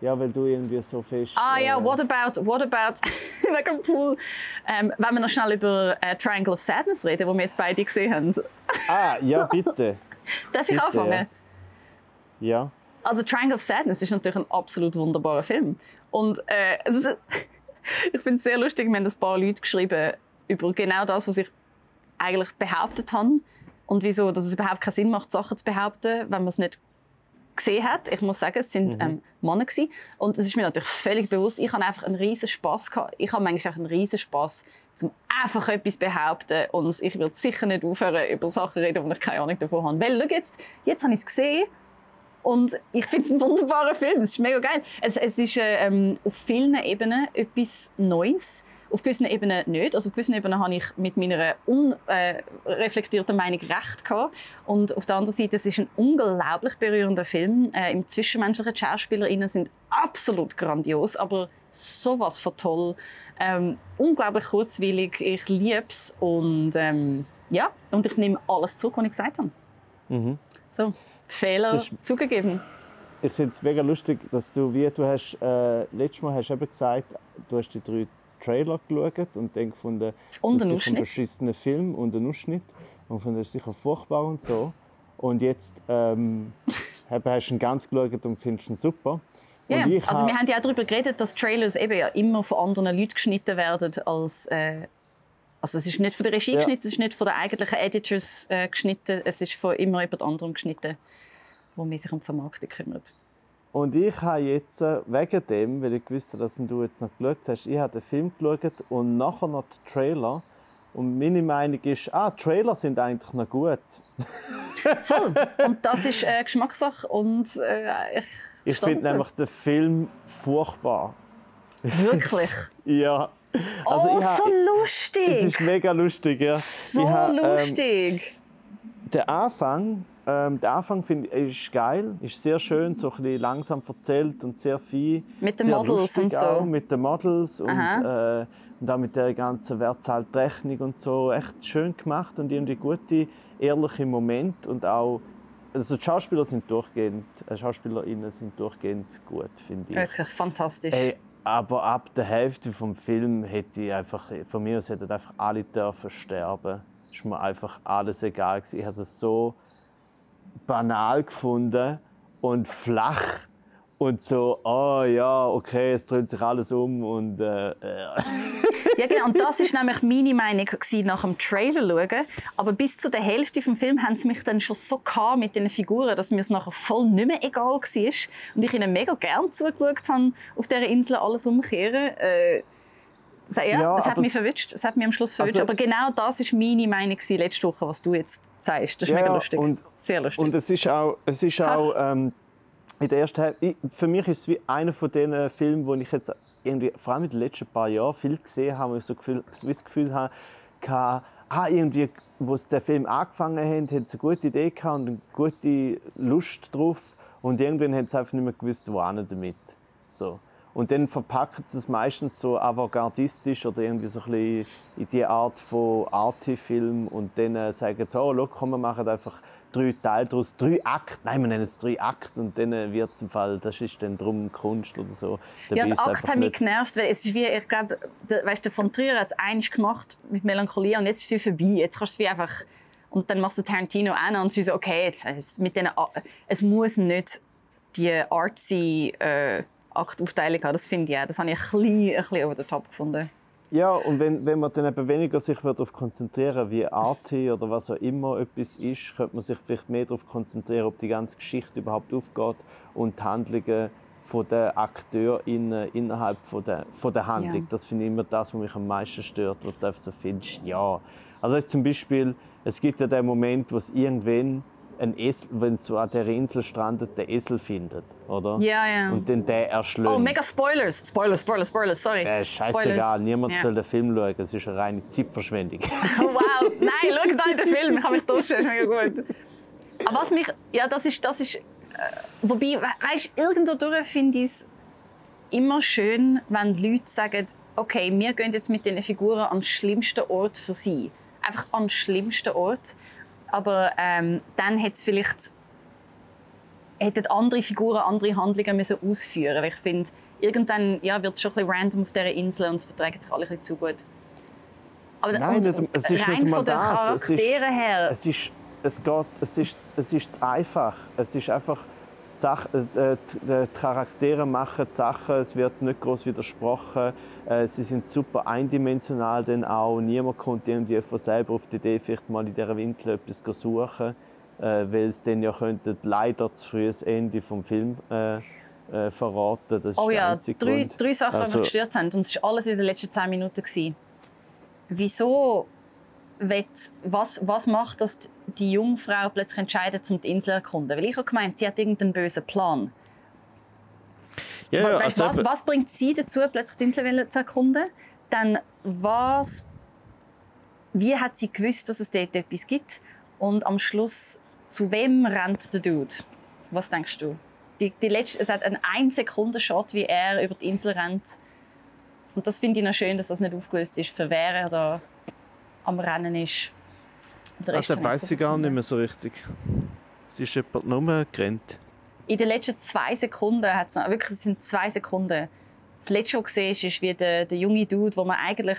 Ja, weil du irgendwie so fest. Ah ja, äh, what about, what about wegen Pool. Ähm, wenn wir noch schnell über äh, Triangle of Sadness reden, wo wir jetzt beide gesehen haben. Ah, ja, bitte. Darf ich Bitte, anfangen? Ja. Also Triangle of Sadness ist natürlich ein absolut wunderbarer Film. Und äh, ich finde es sehr lustig, wir haben ein paar Leute geschrieben über genau das, was ich eigentlich behauptet habe. Und wieso, dass es überhaupt keinen Sinn macht, Sachen zu behaupten, wenn man es nicht gesehen hat. Ich muss sagen, es sind ähm, Männer gewesen. und es ist mir natürlich völlig bewusst. Ich habe einfach einen riesen Spaß gehabt. Ich habe manchmal auch einen riesen Spaß, zum einfach etwas behaupten und ich würde sicher nicht aufhören über Sachen reden, wo ich keine Ahnung davon habe. Weil schau jetzt, jetzt habe ich es gesehen und ich finde es ein wunderbarer Film. Es ist mega geil. Es, es ist äh, ähm, auf vielen Ebenen etwas Neues. Auf gewissen Ebenen nicht. Also auf gewissen Ebenen habe ich mit meiner unreflektierten Meinung recht gehabt. Und auf der anderen Seite, es ist ein unglaublich berührender Film. Äh, Im Zwischenmenschlichen die SchauspielerInnen sind absolut grandios, aber sowas von toll. Ähm, unglaublich kurzweilig. Ich liebe es. Und ähm, ja, und ich nehme alles zurück, was ich gesagt habe. Mhm. So, Fehler Das- zugegeben. Ich finde es mega lustig, dass du, wie du hast, äh, letztes Mal hast du eben gesagt, du hast die drei Trailer geschaut und dann gefunden, Und das ist ein beschissener Film und ein Ausschnitt. Und von das ist sicher furchtbar und so. Und jetzt ähm, hast du ihn ganz geschaut und findest ihn super. Ja, ich also wir haben ja auch darüber geredet, dass Trailers eben ja immer von anderen Leuten geschnitten werden als äh, also es ist nicht von der Regie Ja. geschnitten, es ist nicht von den eigentlichen Editors äh, geschnitten, es ist von immer jemand anderem geschnitten, wo man sich um die Vermarktung kümmert. Und ich habe jetzt, äh, wegen dem, weil ich gewusst habe, dass du jetzt noch geschaut hast, ich habe den Film geschaut und nachher noch den Trailer. Und meine Meinung ist, ah, Trailer sind eigentlich noch gut. Voll. Und das ist äh, Geschmackssache und äh, ich, Ich finde nämlich den Film furchtbar. wirklich. Ja. Also oh, ich ha- so Es lustig! ist mega lustig, ja. So ich ha, Ähm, lustig! der Anfang, ähm, der Anfang finde ich ist geil, ist sehr schön, so ein bisschen langsam erzählt und sehr viel. Mit den Models und so. Auch, mit den Models und, äh, und auch mit der ganzen Wertzahltechnik und so. Echt schön gemacht und irgendwie gute, ehrliche Momente und auch also die Schauspieler sind durchgehend, äh, Schauspielerinnen sind durchgehend gut, finde ich. Wirklich fantastisch. Ey, aber ab der Hälfte vom Film hätte ich einfach, von mir aus hätten einfach alle dürfen sterben. Ist mir einfach alles egal gewesen. Ich habe es so banal gefunden und flach und so, oh ja, okay, es dreht sich alles um und äh, äh. Ja, genau. Und das ist nämlich meine Meinung nach dem Trailer schauen. Aber bis zu der Hälfte vom Film haben sie mich dann schon so mit den Figuren, dass mir es nachher voll nicht mehr egal war. Und ich ihnen mega gern zugeschaut habe, auf dieser Insel alles umkehren. Äh, ja, Ja, es hat mich es- verwünscht. Es hat mich am Schluss verwünscht. Also- aber genau das ist meine Meinung letzte Woche, was du jetzt sagst. Das ist Ja, mega lustig. und- Sehr lustig. Und es ist auch, es ist auch ähm, in der ersten Hälfte, für mich ist es wie einer von den Filmen, wo ich jetzt irgendwie, vor allem in den letzten paar Jahren viel gesehen habe, wo ich so Gefühl, das Gefühl habe, hatte, ah, irgendwie, wo sie den Film angefangen haben, haben sie eine gute Idee gehabt und eine gute Lust drauf und irgendwann haben sie einfach nicht mehr gewusst, wohin damit. So. Und dann verpacken sie es meistens so avantgardistisch oder irgendwie so ein bisschen in die Art von Arty-Film und dann äh, sagen sie, oh, look, komm, wir machen einfach drei Teile daraus, drei Akte, nein, wir nennen es drei Akte und dann äh, wird es im Fall, das ist dann drum Kunst oder so. ja, die Akte haben mich genervt, weil es ist wie, ich glaube, der, weißt, der von Trier hat es eins gemacht mit Melancholie und jetzt ist es vorbei, jetzt kannst du wie einfach und dann machst du Tarantino an und sie so, okay, jetzt, mit denen, es muss nicht die artsy äh, Aktaufteilung haben. Das finde ich auch. Das habe ich ein bisschen, ein bisschen over the top gefunden. Ja, und wenn, wenn man dann eben weniger sich darauf konzentrieren wie AT oder was auch immer etwas ist, könnte man sich vielleicht mehr darauf konzentrieren, ob die ganze Geschichte überhaupt aufgeht und die Handlungen von den AkteurInnen innerhalb von der, von der Handlung. Ja. Das finde ich immer das, was mich am meisten stört, wo du so findest, ja. Also zum Beispiel, es gibt ja den Moment, wo es irgendwann ein Esel, wenn so an der Insel strandet, der Esel findet, oder? Ja, ja. Und den der erschlägt. Oh, mega Spoilers! Spoilers, Spoilers, Spoilers, sorry. Äh, scheißegal, niemand ja. soll den Film schauen, es ist eine reine Zeitverschwendung. wow, nein, schau da den Film, ich habe mich duschen, ist mega gut. Aber was mich, ja, das ist, das ist, äh, wobei, weißt, irgendwo durch finde ich es immer schön, wenn Leute sagen, okay, wir gehen jetzt mit diesen Figuren an den schlimmsten Ort für sie. Einfach an den schlimmsten Ort. Aber ähm, dann hätte es vielleicht hätten andere Figuren andere Handlungen müssen ausführen müssen. Ich finde, irgendwann ja, wird es schon ein bisschen random auf dieser Insel und es verträgt sich alle ein bisschen zu gut. Aber Nein, nicht, es ist rein nicht von den Charakteren her. Es ist, es, geht, es, ist, es ist zu einfach. Es ist einfach, Sachen, äh, die Charaktere machen die Sachen, es wird nicht groß widersprochen. Äh, sie sind super eindimensional denn auch. Niemand kommt irgendwie von selber auf die Idee, vielleicht mal in dieser Insel etwas zu suchen, äh, weil es dann ja könnte leider zu früh das Ende des Films äh, äh, verraten. Das oh ja, drei, drei Sachen, also, die mich gestört haben. Und es war alles in den letzten zehn Minuten. Gewesen. Wieso was, was macht, dass die Jungfrau plötzlich entscheidet, um die Insel zu erkunden? Weil ich habe gemeint, sie hat irgendeinen bösen Plan. Ja, ja, weißt, also, was, was, bringt sie dazu, plötzlich die Insel zu erkunden? Dann was, wie hat sie gewusst, dass es dort etwas gibt? Und am Schluss, zu wem rennt der Dude? Was denkst du? Die, die letzte, es hat einen 1 Sekunden Shot, wie er über die Insel rennt. Und das finde ich noch schön, dass das nicht aufgelöst ist, für wer er da am Rennen ist. Also weiß ich gar nicht mehr so richtig. Es ist jemand nur gerannt in den letzten zwei Sekunden hat es wirklich, es sind zwei Sekunden. Das letzte, was du ist wie der, der junge Dude, wo man eigentlich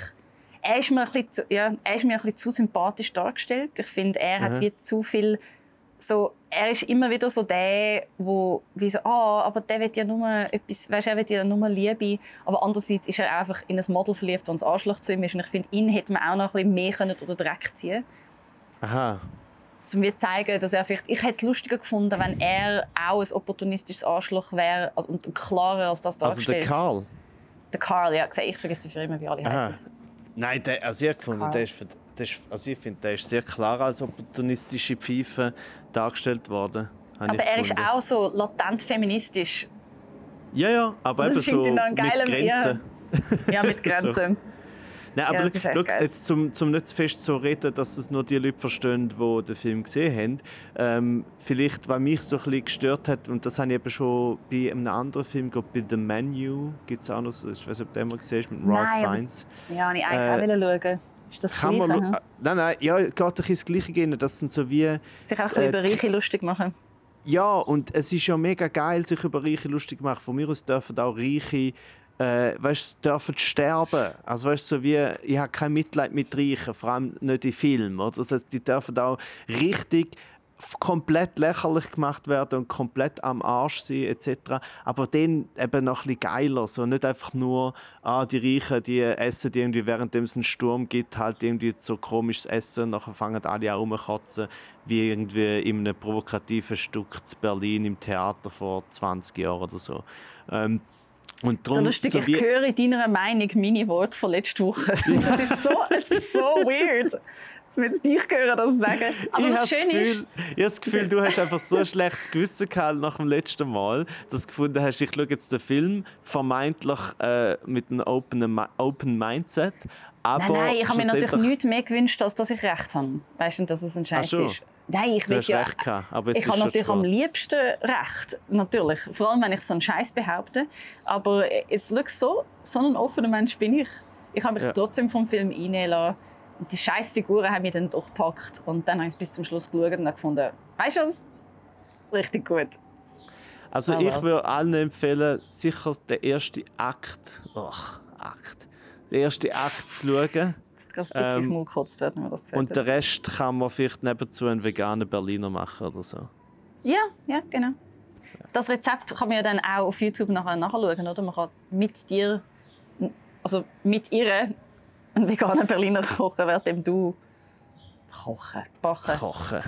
er ist mir ein bisschen zu, ja, er ist mir ein bisschen zu sympathisch dargestellt. Ich finde, er mhm. hat wie zu viel so, er ist immer wieder so der, wo wie so, ah, aber der will ja nur etwas, weißt, er will ja nur Liebe, aber andererseits ist er einfach in ein Model verliebt, das ein Arschloch zu ihm ist und ich finde, ihn hätte man auch noch ein bisschen mehr können oder Dreck ziehen. Aha um mir zu zeigen, dass er vielleicht, ich hätte es lustiger gefunden, wenn er auch ein opportunistisches Arschloch wäre also, und klarer als das dargestellt. Also der Karl? Der Karl, ja. Ich vergesse für immer, wie alle heißen. Nein, der, also ich gefunden, der ist, der ist, also ich finde, der ist sehr klar als opportunistische Pfeife dargestellt worden. Aber er ist auch so latent feministisch. Ja, ja, aber eben so mit Grenzen. Ja, ja mit Grenzen. so. Nein, aber ja, look, jetzt zum, zum nicht zu fest zu reden, dass es nur die Leute verstehen, die den Film gesehen haben. Ähm, vielleicht, was mich so ein bisschen gestört hat, und das habe ich eben schon bei einem anderen Film, glaube bei The Menu, gibt es auch noch, ich weiß nicht, ob du den mal gesehen hast, mit Ralph Fiennes. Ja, ich eigentlich äh, auch schauen. Ist das kann Gleiche? Man, nein, nein, ja, es geht ein das Gleiche gehen. Das sind so wie... Sich auch äh, über Reiche lustig machen. Ja, und es ist ja mega geil, sich über Reiche lustig zu machen. Von mir aus dürfen auch Reiche äh, weißt, dürfen sterben. Also weißt, so wie, ich habe kein Mitleid mit Reichen, vor allem nicht in Filmen. Oder? Das heißt, die dürfen auch richtig komplett lächerlich gemacht werden und komplett am Arsch sein etc. Aber dann eben noch ein bisschen geiler, so nicht einfach nur ah, die Reichen, die essen die irgendwie während es einen Sturm gibt, halt irgendwie so komisches Essen und nachher fangen alle auch rumkotzen, wie irgendwie in einem provokativen Stück zu Berlin im Theater vor 20 Jahren oder so. Ähm, und drum, so lustig, so ich höre deiner Meinung meine Worte von letzter Woche. Das ist so, es ist so weird, dass wir jetzt dich hören, das sagen. Aber ich das Schöne ist... Ich habe das Gefühl, du hast einfach so ein schlechtes Gewissen gehabt nach dem letzten Mal, dass du gefunden hast, ich schaue jetzt den Film vermeintlich äh, mit einem open, open Mindset, aber nein, nein, ich habe mir natürlich nichts mehr gewünscht, als dass ich recht habe. Weißt du, dass es ein Scheiß ist. Nein, ich will ja... recht gehabt, aber Ich habe natürlich am liebsten recht, natürlich. Vor allem, wenn ich so einen Scheiß behaupte. Aber es looks so, so ein offener Mensch bin ich. Ich habe mich Ja. trotzdem vom Film einnehmen lassen. Und die Scheißfiguren haben mich dann doch gepackt. Und dann habe ich es bis zum Schluss geschaut und gefunden, weißt du was? Richtig gut. Also Ah, ich würde allen empfehlen, sicher den ersten Akt, ach, Akt, den ersten Akt zu schauen. Ins Ähm, Maul gekotzt, wenn man das gesagt Und den Rest kann man vielleicht nebenzu einen veganen Berliner machen oder so. Ja, ja, genau. Das Rezept kann man ja dann auch auf YouTube nachher nachschauen, oder? Man kann mit dir, also mit ihr, einen veganen Berliner kochen, während du kochen, backen. Kochen.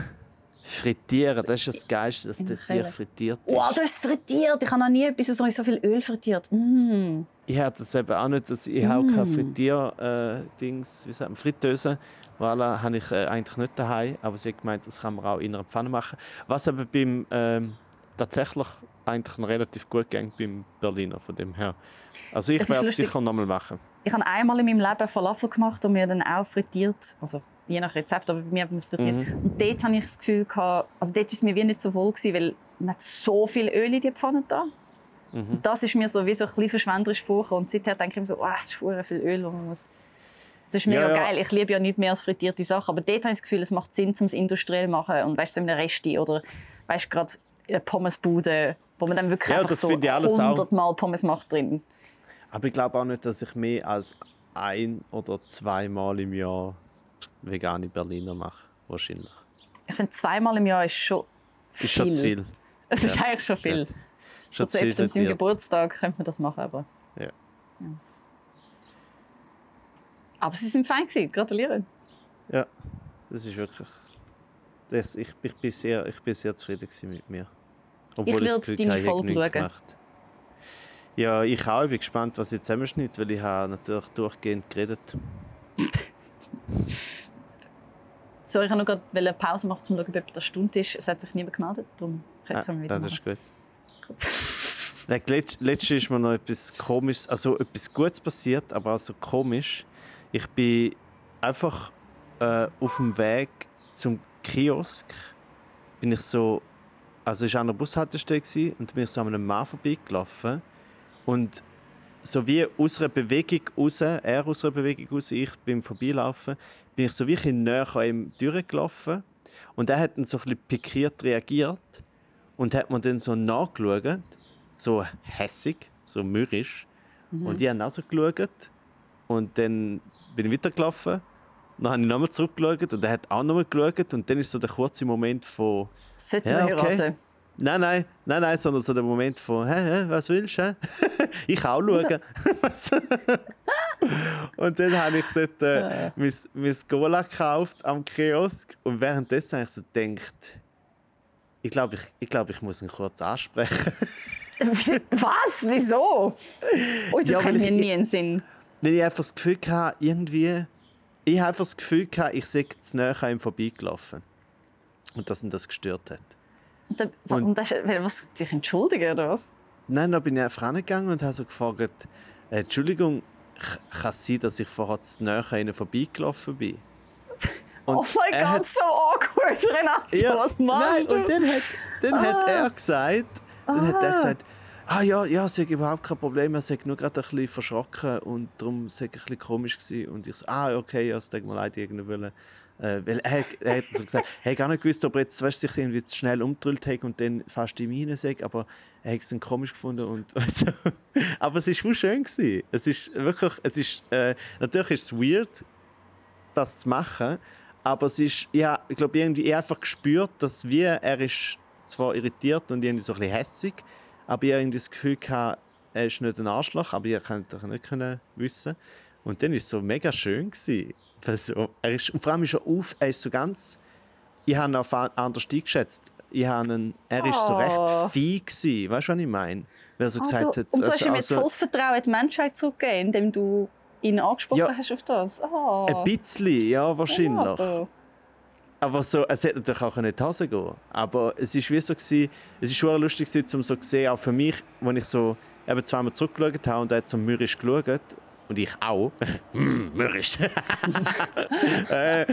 Frittieren, das ist das Geilste, das Dessert frittiert ist. Wow, hast es frittiert. Ich habe noch nie etwas so viel Öl frittiert. Mm. Ich habe das eben auch nicht, dass ich habe keine Frittier, äh, wie sagt man, Fritteuse. Voilà, habe ich äh, eigentlich nicht daheim, aber sie hat gemeint, das kann man auch in einer Pfanne machen. Was aber beim ähm, tatsächlich eigentlich relativ gut ging beim Berliner von dem her. Also ich ist werde es sicher nochmal machen. Ich habe einmal in meinem Leben Falafel gemacht und mir dann auch frittiert. Also je nach Rezept, aber bei mir haben wir es frittiert. Mhm. Und dort hatte ich das Gefühl, gehabt, also dort war es mir wie nicht so wohl, gewesen, weil man hat so viel Öl in die Pfanne da. Mhm. Und das ist mir so wie so ein bisschen verschwenderisch vorgekommen. Und seither denke ich mir so, oh, es ist viel Öl, man muss... Das ist mega Ja, ja. geil. Ich liebe ja nicht mehr als frittierte Sachen. Aber dort habe ich das Gefühl, es macht Sinn, um es industriell zu machen. Und weißt du, so in einem Resti oder weißt gerade eine Pommesbude, wo man dann wirklich Ja, einfach so finde ich alles auch. 100 Mal Pommes macht drin. Aber ich glaube auch nicht, dass ich mehr als ein oder zweimal im Jahr vegane Berliner mache. Wahrscheinlich. Ich finde, zweimal im Jahr ist schon viel. Ist schon zu viel. Es ist Ja, eigentlich schon viel. Gut. Schon Zu zu an seinem. Geburtstag könnte man das machen. Aber, Ja. aber sie sind fein gewesen. Gratuliere. Ja, das ist wirklich. Das, ich, ich, bin sehr, ich bin sehr zufrieden mit mir. Obwohl würd das Gefühl deine ich Folge schauen. gemacht. Ja, ich auch. Ich bin gespannt, was ich zusammenschnitt, weil ich habe natürlich durchgehend geredet. So, ich habe noch gerade eine Pause machen, um zu schauen, ob jemand der Stunde ist. Es hat sich niemand gemeldet. Darum jetzt Ja, haben wir ja, wieder das ist gut. Nein, letzt- Letztens ist mir noch etwas komisches, also etwas Gutes passiert, aber auch so komisch. Ich bin einfach äh, auf dem Weg zum Kiosk, bin ich so, also ich war an der Bushaltestelle gewesen, und bin ich so an einem Mann vorbeigelaufen und so wie aus einer Bewegung raus, er aus einer Bewegung raus, ich beim Vorbeilaufen, bin ich so bisschen näher an ihm durchgelaufen und er hat dann so ein bisschen pikiert reagiert und hat mir dann so nachgeschaut, so hässig, so mürrisch. Und ich habe auch so geschaut. Und dann bin ich weitergelaufen. Dann habe ich nochmal zurückgeschaut und er hat auch nochmal geschaut. Und dann ist so der kurze Moment von Sollten Ja, okay. heiraten? Nein, nein, nein, nein, sondern so der Moment von hä, hä, was willst du? hä?» ich auch schauen. Du? und dann habe ich dort äh, mein, mein Cola gekauft am Kiosk. Und währenddessen habe ich so gedacht, ich glaube, ich, ich, glaub, ich muss ihn kurz ansprechen. Was? Wieso? Ui, das Ja, kommt mir nie in den Sinn. Weil ich einfach das Gefühl hatte, irgendwie. Ich habe einfach das Gefühl gehabt, ich sei zu näher an ihm vorbeigelaufen. Und dass ihn das gestört hat. Und, dann, Und- und das, ist- was, dich entschuldigen oder was? Nein, dann bin ich einfach rangegangen und habe so gefragt, äh, Entschuldigung, kann es sein, dass ich vorher zu näher an ihnen vorbeigelaufen bin? Und oh mein Gott, so awkward, Renato. Ja, was machst nein, du? und dann hat, dann Ah. hat er gesagt, dann hat er Ah. gesagt, ah ja, ja, es ist überhaupt kein Problem, er sei nur gerade ein bisschen verschrocken und darum sei ein bisschen komisch gewesen. Und ich so, ah, okay, ja, es tut mir leid, irgendwie wollen. Äh, weil er, er hat so gesagt, er hat gar nicht gewusst, ob er jetzt weißt, sich irgendwie zu schnell umgedrüllt hat und dann fast in mich hinein aber er hat es dann komisch gefunden und so. aber es war schön gewesen. Es ist wirklich, es ist, äh, natürlich ist es weird, das zu machen. Aber es ist, ja, ich glaube, irgendwie ich habe einfach gespürt, dass wir, er ist zwar irritiert und irgendwie so ein bisschen hässig, aber ich irgendwie das Gefühl gehabt, er ist nicht ein Arschloch, aber ich konnte doch nicht wissen. Und dann war es so mega schön. Gewesen. So, er ist, und vor allem ist er auf, er ist so ganz, ich habe ihn auf an- anders eingeschätzt. Ich habe ihn, er ist so Oh. recht fein gewesen, weißt du, was ich meine? Weil so Ah, gesagt du, hat, und du hast also- ihm jetzt also- volles Vertrauen in die Menschheit zurückgegeben, indem du ihn angesprochen Ja. hast auf das. Oh. ein bisschen, ja, wahrscheinlich. Renato. Aber so, es hätte natürlich auch in die Hose gehen Aber es war wie so, gewesen, es ist schon lustig, um so zu sehen, auch für mich, wenn ich so eben zweimal zurückgeschaut habe und er hat so mürrisch geschaut. Und ich auch. Hm, mürrisch. äh,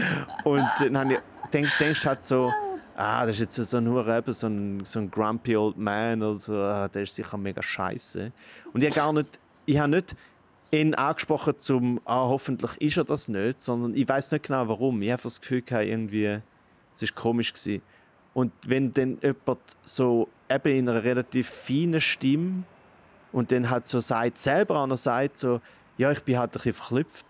und dann habe ich denk, denkst halt so, ah, das ist jetzt so ein, eben, so ein, so ein grumpy old man oder so, ah, der ist sicher mega scheiße. Und ich gar nicht, ich habe nicht ihn angesprochen zum, ah, hoffentlich ist er das nicht, sondern ich weiß nicht genau warum. Ich habe das Gefühl gehabt, irgendwie, es ist komisch gewesen. Und wenn dann jemand so eben in einer relativ feinen Stimme und dann halt so sagt, selber auch noch sagt, so, ja, ich bin halt ein bisschen verklüpft,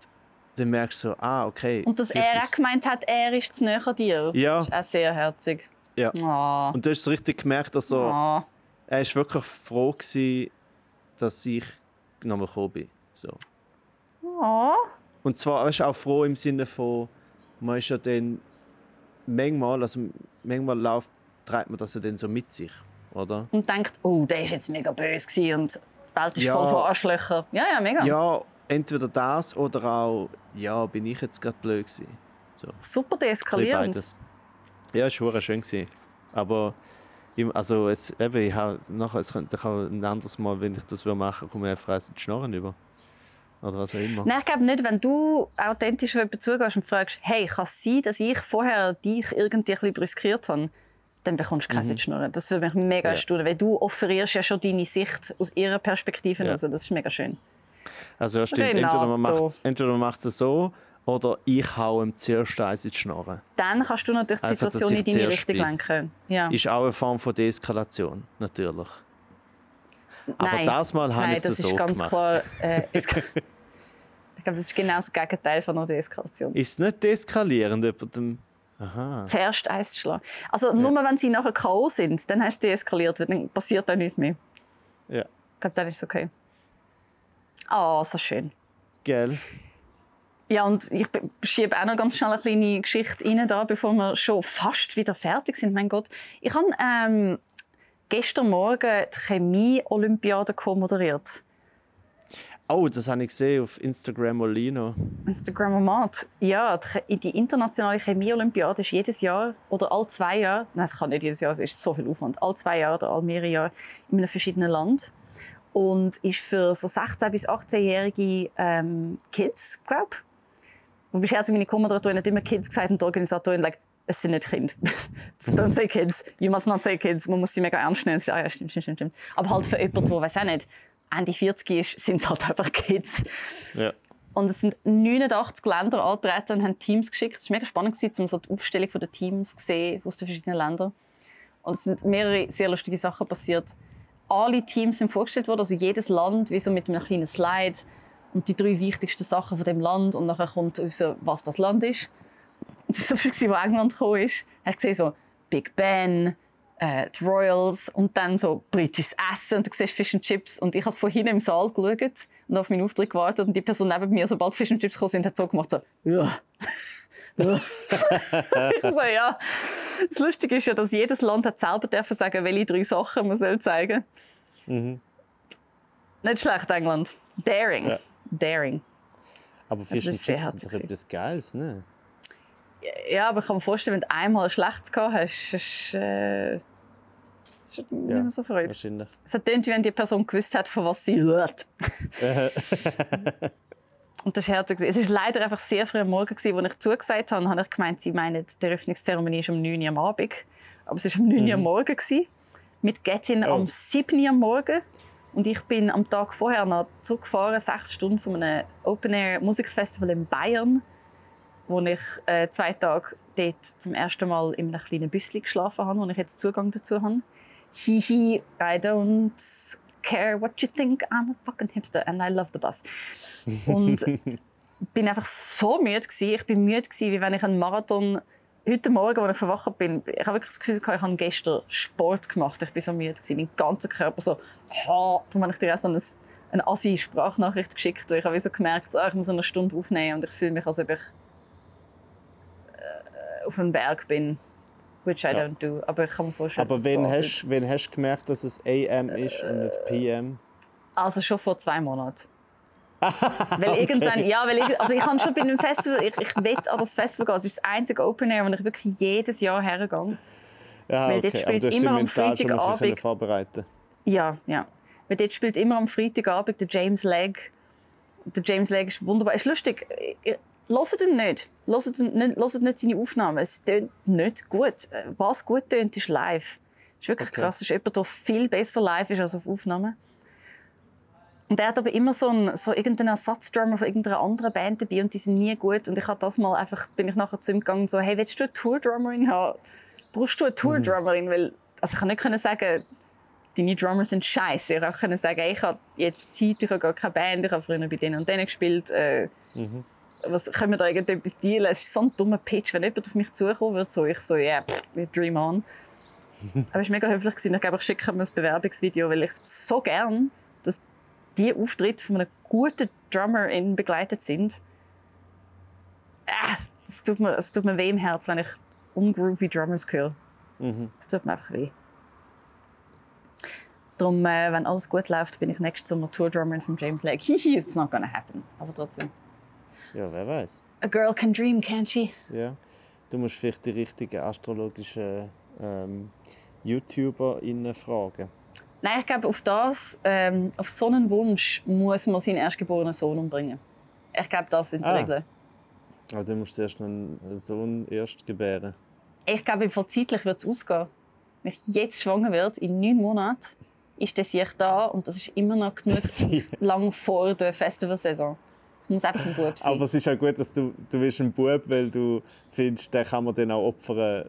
dann merkst du so, ah, okay. Und dass er auch gemeint hat, er ist zu näher dir. Ja. Das ist auch sehr herzig. Ja. Oh. Und du hast so richtig gemerkt, dass so, Oh. er ist wirklich froh gewesen, dass ich nochmal gekommen bin. So. Oh. Und zwar er ist auch froh im Sinne von, man ist ja dann manchmal, also manchmal läuft, treibt man das ja dann so mit sich, oder? Und denkt, oh, der ist jetzt mega böse und die Welt ist Ja. voll von Arschlöchern. Ja, ja, mega. Ja, entweder das oder auch, ja, bin ich jetzt gerade blöd gewesen. So, Super deeskalierend. Ja, es war schön. Gewesen. Aber im- also es, eben, ich habe, nachher, es könnte ich auch ein anderes Mal, wenn ich das will machen komme ich einfach die Schnorren über. Oder was auch immer. Nein, ich glaube nicht, wenn du authentisch auf jemanden zugehst und fragst, hey, kann es sein, dass ich vorher dich irgendwie ein bisschen brüskiert habe? Dann bekommst du keine Schnurren. Das würde mich mega Mhm. Ja. erstaunen, weil du offerierst ja schon deine Sicht aus ihrer Perspektive Ja. heraus. Das ist mega schön. Also ja, stimmt. Entweder man macht entweder man macht es so oder ich hau ihm zuerst eins in die Schnorren. Dann kannst du natürlich die Situation in deine Richtung bin. lenken. Ja. Ist auch eine Form von Deeskalation, natürlich. Aber Nein. das Mal habe ich es das so ist ganz gemacht. klar. Äh, ich glaube, das ist genau das Gegenteil von einer Deeskalation. Ist es nicht deeskalierend, jemandem... Aha. Zuerst eins zu schlagen. Also nur wenn sie nachher K.O. sind, dann hast du deeskaliert, weil dann passiert da nichts mehr. Ja. Ich glaube, dann ist es okay. Ah, so schön. Gell? Ja, und ich be- schiebe auch noch ganz schnell eine kleine Geschichte rein, da, bevor wir schon fast wieder fertig sind. Mein Gott. Ich habe ähm, gestern Morgen die Chemie-Olympiade moderiert. Oh, das habe ich gesehen auf Instagram Olino. Instagram-Mat. Ja, die, Che- die internationale Chemie-Olympiade ist jedes Jahr oder all zwei Jahre, nein, es kann nicht jedes Jahr, es ist so viel Aufwand, all zwei Jahre oder all mehrere Jahre in einem verschiedenen Land. Und ist für so 16- bis 18-jährige ähm, Kids, glaube ich. Wobei meine Co-Moderatorin hat immer Kids gesagt und die Organisatorin, like, es sind nicht Kinder. Don't say kids. You must not say kids. Man muss sie mega ernst nehmen. Ah, ja, stimmt, stimmt, stimmt. Aber halt für jemanden, der, weiß auch nicht, Ende 40 ist, sind es halt einfach Kids. Ja. Und es sind 89 Länder angetreten und haben Teams geschickt. Es war mega spannend, um so die Aufstellung der Teams zu sehen aus den verschiedenen Ländern. Und es sind mehrere sehr lustige Sachen passiert. Alle Teams sind vorgestellt worden, also jedes Land, wie so mit einem kleinen Slide und die drei wichtigsten Sachen von dem Land und nachher kommt raus, was das Land ist. Das war so, als England kam, ist, hast gesehen, so Big Ben, äh, die Royals und dann so britisches Essen und du siehst Fish and Chips und ich habe von hinten im Saal geschaut und auf meinen Auftritt gewartet und die Person neben mir, sobald Fish and Chips gekommen sind, hat so gemacht, so ja. Ja. ich so, ja. Das Lustige ist ja, dass jedes Land hat selber dürfen sagen, welche drei Sachen man soll zeigen Nicht schlecht, England. Daring. Ja. Daring. Aber Fish and ist sehr Chips herzig doch etwas Geiles, ne? Ja, aber ich kann mir vorstellen, wenn du einmal ein schlechtes gehabt hast, ist äh, ist nicht mehr so freut. Wahrscheinlich. Es hat tönt, wie wenn die Person gewusst hat, von was sie hört. Und das war herzig. Es war leider einfach sehr früh am Morgen, als ich zugesagt habe. habe ich gemeint, sie meinen, die Eröffnungszeremonie ist um 9 Uhr am Abend. Aber es war um 9 Uhr am Morgen. Gewesen, mit Gettin Oh. am 7 Uhr am Morgen. Und ich bin am Tag vorher noch zurückgefahren, sechs Stunden von einem Open-Air-Musikfestival in Bayern, wo ich äh, zwei Tage dort zum ersten Mal in einem kleinen Büsschen geschlafen habe, wo ich jetzt Zugang dazu habe. Hihi, I don't care what you think, I'm a fucking hipster and I love the bus. Und bin einfach so müde gewesen. Ich bin müde gewesen, wie wenn ich einen Marathon heute Morgen, als ich verwacht bin, ich habe wirklich das Gefühl, gehabt, ich habe gestern Sport gemacht. Ich bin so müde gewesen, mein ganzer Körper so. Ha. Darum habe ich dir auch so eine, eine assi Sprachnachricht geschickt, wo ich habe so gemerkt, ah, ich muss eine Stunde aufnehmen und ich fühle mich, als ob ich äh, auf einem Berg bin. Which I Ja. don't do. Aber ich kann mir vorstellen, Aber dass wen so hast, wen hast du gemerkt, dass es AM ist und nicht PM? Also schon vor zwei Monaten. weil irgendwann, ja, weil ich, aber ich kann schon bei einem Festival, ich, ich will an das Festival gehen. Es ist das einzige Open Air, wo ich wirklich jedes Jahr hergehe. Ja, Weil dort okay. spielt du hast immer am Freitagabend- vorbereiten Ja, ja. Weil dort spielt immer am Freitagabend der James Legg. Der James Legg ist wunderbar. Ist lustig. Hört ihn nicht. Hört nicht, hört nicht seine Aufnahmen. Es tönt nicht gut. Äh, Was gut tönt, ist live. Das ist wirklich Okay. krass. Das ist jemand, der viel besser live ist als auf Aufnahmen. Und er hat aber immer so, einen, so irgendeinen Ersatzdrummer von irgendeiner anderen Band dabei und die sind nie gut. Und ich habe das mal einfach, bin ich nachher zu ihm gegangen und so, hey, willst du eine Tour-Drummerin haben? Brauchst du eine Tour-Drummerin? Weil, also ich kann nicht können sagen, deine Drummer sind scheiße. Ich konnte sagen, ich habe jetzt Zeit, ich habe gar keine Band, ich habe früher bei denen und denen gespielt. Äh, was, können wir da irgendetwas dealen? Es ist so ein dummer Pitch, wenn jemand auf mich zukommen würde, so ich so, ja, yeah, dream on. Aber es war mega höflich. gewesen. Ich glaube, ich schicke mir ein Bewerbungsvideo, weil ich so gern, dass die Auftritte von einem guten Drummer begleitet sind. Ah, es tut mir, es tut mir weh im Herz, wenn ich ungroovy Drummers höre. Es tut mir einfach weh. Darum, äh, wenn alles gut läuft, bin ich nächstes Sommer Tour-Drummerin von James Lake. Hihi, it's not gonna happen. Aber trotzdem. Ja, wer weiß. A girl can dream, can't she? Ja. Du musst vielleicht die richtigen astrologischen ähm, YouTuber fragen. Nein, ich glaube, auf das, ähm, auf so einen Wunsch muss man seinen erstgeborenen Sohn umbringen. Ich glaube, das sind die Ah. Regeln. Aber du musst zuerst einen Sohn erst gebären. Ich glaube, zeitlich wird es ausgehen. Wenn ich jetzt schwanger werde, in neun Monaten, ist das ich da und das ist immer noch genug lang vor der Festivalsaison. Muss einfach ein Bub sein. Aber es ist auch gut, dass du, du bist ein Bub, weil du findest, den kann man dann auch opfern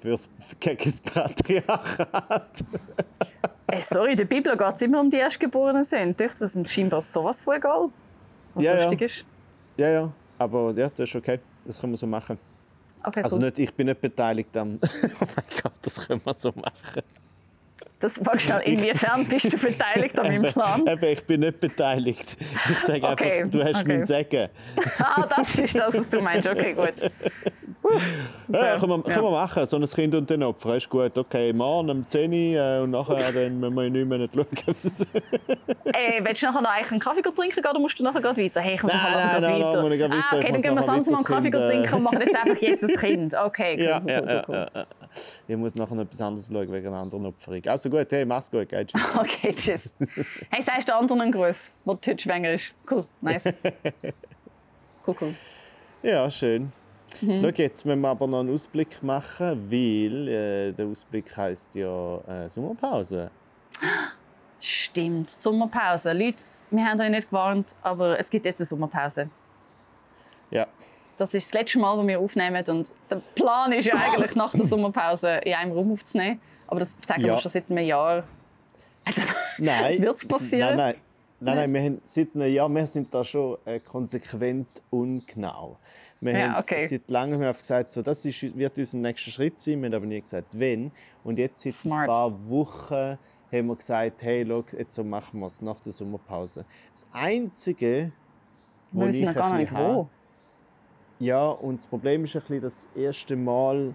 fürs, gegen das Patriarchat. Ey, sorry, in der Bibel geht es immer um die Erstgeborenen. sind. Die Töchter sind scheinbar sowas von egal. Was Ja, ja. lustig ist. Ja, ja. Aber ja, das ist okay. Das können wir so machen. Okay, Also cool. nicht, ich bin nicht beteiligt am... oh mein Gott, das können wir so machen. Das war schnell. Inwiefern bist du beteiligt an meinem Plan? Eben, ich bin nicht beteiligt. Ich sage Okay, einfach, du hast okay. mein Segen. Ah, das ist das, was du meinst. Okay, gut. Uff, das Ja, können wir, ja. können wir machen. So ein Kind und den Opfer ist gut. Okay, morgen um 10 Uhr äh, und nachher dann müssen wir in neun Monaten schauen. Ey, willst du nachher noch eigentlich einen Kaffee trinken gehen, oder musst du nachher weiter? Hey, ich muss Nein, nachher nein, nein, weiter. nein, gerade weiter. Ah, okay, dann gehen wir sonst mal einen Kaffee trinken äh, und machen jetzt einfach jetzt ein Kind. Okay, cool, ja, cool, cool, cool. Ich muss nachher noch etwas anderes schauen wegen einer anderen Opferung. Also gut, hey, mach's gut. Gell? Tschüss. Okay, tschüss. Hey, sagst du anderen einen Gruß, der heute schwanger ist? Cool, nice. Cool, cool. Ja, schön. Mhm. Schau, jetzt müssen wir aber noch einen Ausblick machen, weil äh, der Ausblick heisst ja äh, Sommerpause. Stimmt, Sommerpause. Leute, wir haben euch nicht gewarnt, aber es gibt jetzt eine Sommerpause. Ja. Das ist das letzte Mal, wo wir aufnehmen. Und der Plan ist ja eigentlich, nach der Sommerpause in einem Raum aufzunehmen. Aber das sagen Ja. wir schon seit einem Jahr. Nein. Wird's passieren? Nein, nein. Nein, nein, wir haben seit einem Jahr, wir sind da schon äh, konsequent ungenau. Wir Ja, haben okay. seit langem gesagt, so, das ist, wird unser nächster Schritt sein. Wir haben aber nie gesagt, wenn. Und jetzt seit Smart. ein paar Wochen haben wir gesagt, hey, schau, jetzt so machen wir es nach der Sommerpause. Das Einzige, wo Wir wissen noch gar nicht, wo. Ja, und das Problem ist ein bisschen, das erste Mal,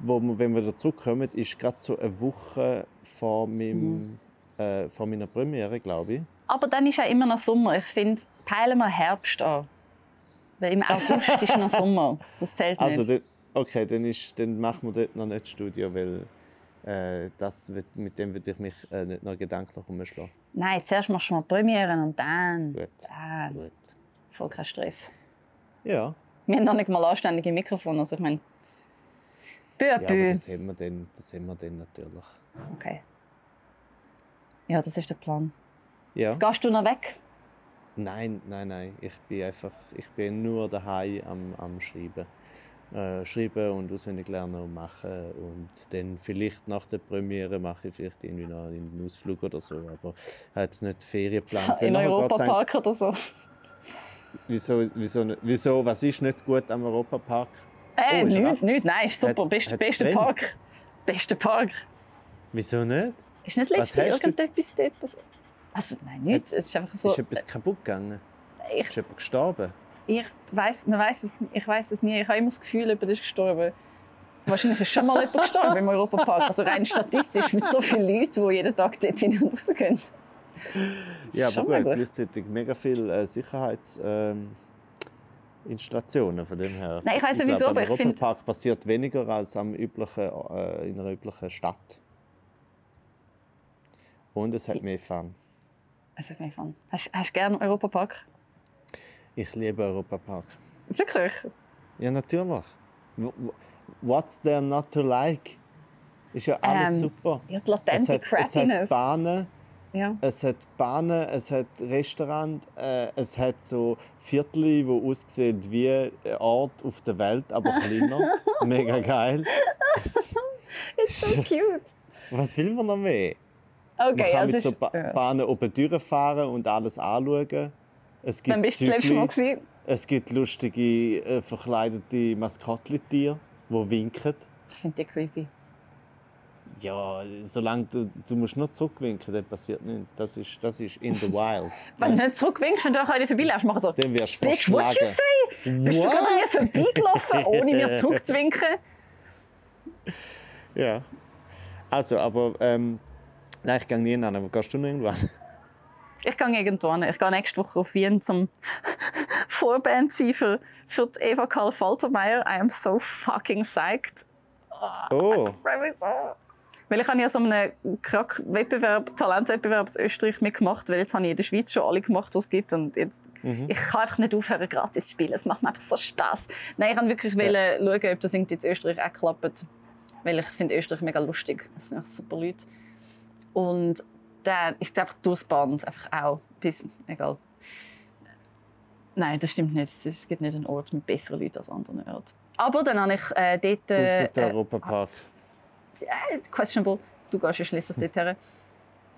wo wir, wenn wir da zurückkommen, ist gerade so eine Woche vor, meinem, äh, vor meiner Premiere, glaube ich. Aber dann ist ja immer noch Sommer. Ich finde, peilen wir Herbst an. Weil im August ist noch Sommer. Das zählt nicht. Also, okay, dann, ist, dann machen wir dort noch nicht das Studio, weil äh, das, wird- mit dem würde ich mich äh, nicht noch gedanklich umschlagen. Nein, zuerst machst du mal Premieren und dann. Gut. dann. Gut. Voll kein Stress. Ja, Wir haben noch nicht mal anständige Mikrofone. Also ich meine. Bö, ja bö. aber das haben, wir dann, das haben wir dann natürlich. Okay. Ja, das ist der Plan. Ja. Gehst du noch weg? Nein, nein, nein. Ich bin einfach, ich bin nur daheim am, am Schreiben. Äh, schreiben und auswendig lernen und machen. Und dann vielleicht nach der Premiere mache ich vielleicht irgendwie noch einen Ausflug oder so. Aber habe jetzt nicht Ferien geplant. In geht's Europapark oder so? Wieso, wieso, nicht- wieso, was ist nicht gut am Europapark? Äh, Oh, nichts, ab? nichts. Nein, ist super. Hat's- Beste, hat's beste drin? Park. Beste Park. Wieso nicht? Ist nicht Was letzte hast du? irgendetwas dort? Also, nein, nichts. Es ist einfach so. Ist etwas kaputt gegangen? Ich, Ist jemand gestorben? ich weiß, man weiß es, ich weiß es nie. Ich habe immer das Gefühl, jemand ist gestorben. Wahrscheinlich ist schon mal jemand gestorben im Europapark. Also rein statistisch mit so vielen Leuten, die jeden Tag dort hin und raus gehen. Ja, aber gut, gut. gleichzeitig mega viele äh, Sicherheitsinstallationen ähm, von dem her. Nein, ich weiss sowieso, aber ich am find- Europapark passiert weniger als am üblichen, äh, in einer üblichen Stadt. Und es hat mehr Fun. Also, ich fand, hast, hast du gerne Europapark? Ich liebe Europapark. Wirklich? Ja, natürlich. What's there not to like? Ist ja alles Ähm, super. Ja, die Es latente hat, es hat Crappiness. Bahnen, ja. es hat Bahnen, es hat Restaurant, äh, es hat so Viertel, die aussehen wie ein Ort auf der Welt, aber kleiner. Mega geil. It's so cute. Was will man noch mehr? Okay, Man kann also mit so ba ja. Bahnen oben durchfahren und alles anschauen. Es gibt Wann bist du das letzte Mal es gibt lustige äh, verkleidete Maskottchentiere, die winken. Ich finde die creepy. Ja, solange du, du musst nur zurückwinken, dann passiert nichts. Das ist, das ist in the wild. Wenn du nicht zurückwinkst, du auch vorbeiläufst, machen so. Dann wirst du Bitch, what you say? Bist du gerade an mir vorbeigelaufen, ohne mir zurückzuwinken? Ja. Also, aber ähm, nein, ich gehe nie hin. Wo gehst du noch irgendwann? Ich gehe irgendwann. Ich gehe nächste Woche auf Wien zum Vorband sein für, für die Eva Karl Faltermeier. I am so fucking psyched. Oh, so. Weil ich habe ja so einen Krack-Wettbewerb, Talentwettbewerb in Österreich mitgemacht, weil jetzt habe ich in der Schweiz schon alle gemacht, was es gibt. Und jetzt, Ich kann einfach nicht aufhören, gratis zu spielen. Es macht mir einfach so Spaß. Nein, ich wollte wirklich ja. schauen, ob das in Österreich auch klappt. Weil ich finde Österreich mega lustig. Es sind einfach super Leute. Und dann, ich einfach durchs Band, einfach auch. Bis, egal. Nein, das stimmt nicht. Es gibt nicht einen Ort mit besseren Leuten als anderen Orten. Aber dann habe ich äh, dort... Ausser der Äh, Europapark. äh, questionable. Du gehst ja schließlich dorthin.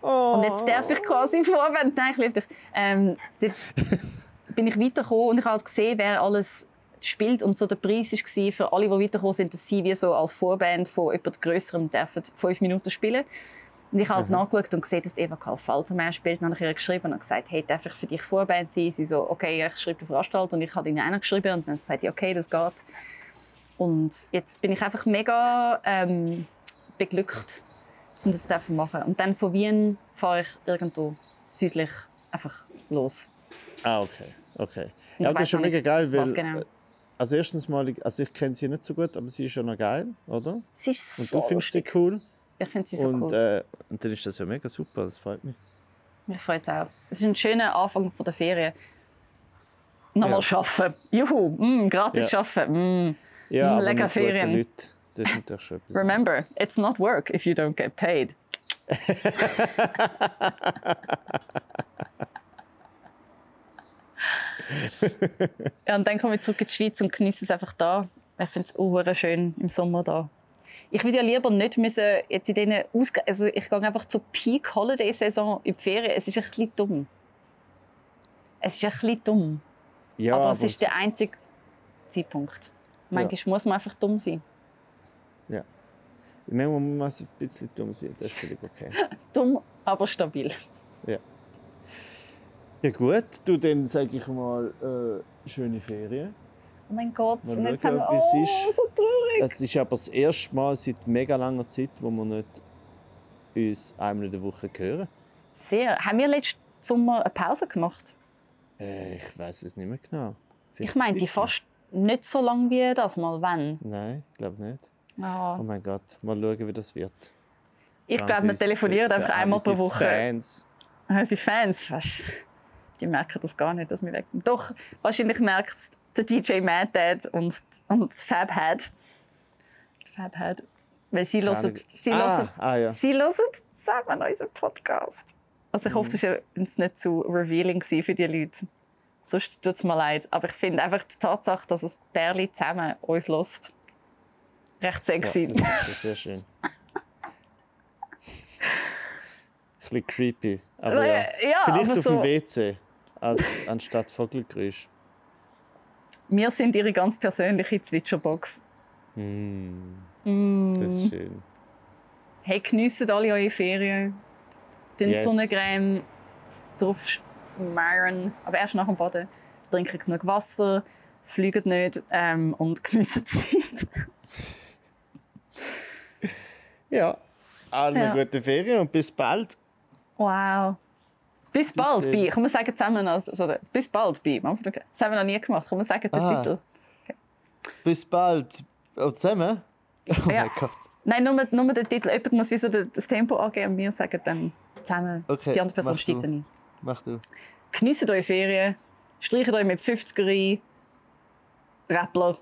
Oh. Und jetzt darf ich quasi vorwenden. Nein, ich liebe dich. Ähm, dort bin ich weitergekommen und ich habe halt gesehen, wer alles spielt. Und so der Preis war für alle, die weitergekommen sind, dass sie wie so als Vorband von jemand Größerem dürfen fünf Minuten spielen und ich habe halt nachgeschaut und gesehen, dass Eva Karl Faltermeier spielt. Dann habe ich ihr geschrieben und gesagt, hey, darf ich für dich Vorband sein? Sie so, okay, ich schreibe den Veranstalter. Und ich habe ihnen einer geschrieben und dann gesagt, ja, okay, das geht. Und jetzt bin ich einfach mega ähm, beglückt, um das zu machen. Und dann von Wien fahre ich irgendwo südlich einfach los. Ah, okay. okay. Ja, das ist schon mega geil, weil. genau. Also, erstens mal, also ich kenne sie nicht so gut, aber sie ist ja noch geil, oder? Sie ist Und so du findest sie cool. Ich finde sie so und, cool. äh, und dann ist das ja mega super, das freut mich. Mich freut es auch. Es ist ein schöner Anfang von der Ferien. Nochmal Ja. arbeiten. Juhu, mm, gratis Ja. arbeiten. Mm. Ja, Mm, lecker Ferien. Das ist natürlich schon etwas. Remember, it's not work if you don't get paid. ja, und dann komme ich zurück in die Schweiz und genieße es einfach da. Ich finde es auch schön im Sommer da. Ich würde ja lieber nicht müssen jetzt in diesen Ausg also ich gehe einfach zur Peak Holiday Saison in die Ferien. Es ist ein bisschen dumm. Es ist ein bisschen dumm. Ja, aber, es ist der einzige Zeitpunkt. Manchmal muss man einfach dumm sein. Ja. Manchmal muss man ein bisschen dumm sein, das ist völlig okay. Dumm, aber stabil. ja. ja gut, du dann sage ich mal äh, schöne Ferien. Oh mein Gott, Mal und jetzt schauen, haben wir... Oh, ist. so traurig. Es ist aber das erste Mal seit mega langer Zeit, wo wir nicht uns einmal in der Woche hören. Sehr. Haben wir letzten Sommer eine Pause gemacht? Äh, ich weiß es nicht mehr genau. Ich meine, die fast nicht so lang wie das mal. Wann? Nein, ich glaube nicht. Ja. Oh mein Gott, mal schauen, wie das wird. Ich glaube, wir telefonieren einfach einmal pro Woche. Fans. Unsere Fans, weißt, die merken das gar nicht, dass wir weg sind. Doch, wahrscheinlich merkt es der DJ Mad Dad und, und Fab Head. Fab Head. Weil sie hören, sie Ah, hören, ah, ja. sie hören zusammen unseren Podcast. Also ich hoffe, das war jetzt nicht zu revealing für die Leute. Sonst tut es mir leid. Aber ich finde einfach die Tatsache, dass es Bärli zusammen uns lässt, recht Ja, sexy. das ist sehr schön. Ein bisschen creepy. Aber ja. Ja, Vielleicht aber auf so- dem WC als, anstatt Vogelgeräusch. Wir sind ihre ganz persönliche Zwitscherbox. Mm, Mm. das ist schön. Hey, geniessen alle eure Ferien. Tun Yes. Sonnencreme drauf schmieren, aber erst nach dem Baden. Trinken genug Wasser, fliegen nicht ähm, und geniessen die Zeit. Ja, allen Ja. gute Ferien und bis bald. Wow. Bis bald, dann. Bi. Komm, wir sagen zusammen. Also, bis bald, Bi. Das haben wir noch nie gemacht. Komm, wir sagen den Ah. Titel. Bis bald. Und zusammen? Oh Ja. mein Gott. Nein, nur, nur den Titel. Jemand muss wie so das Tempo angeben und wir sagen dann zusammen. Okay, Die andere Person steigt du. dann ein. Mach du. Geniessen eure Ferien. Streicht euch mit 50er ein. Rappler.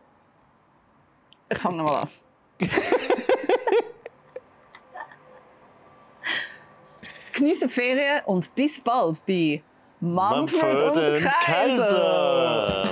Ich fange nochmal an. Geniessen Ferien und bis bald bei Mumford, und Kaiser.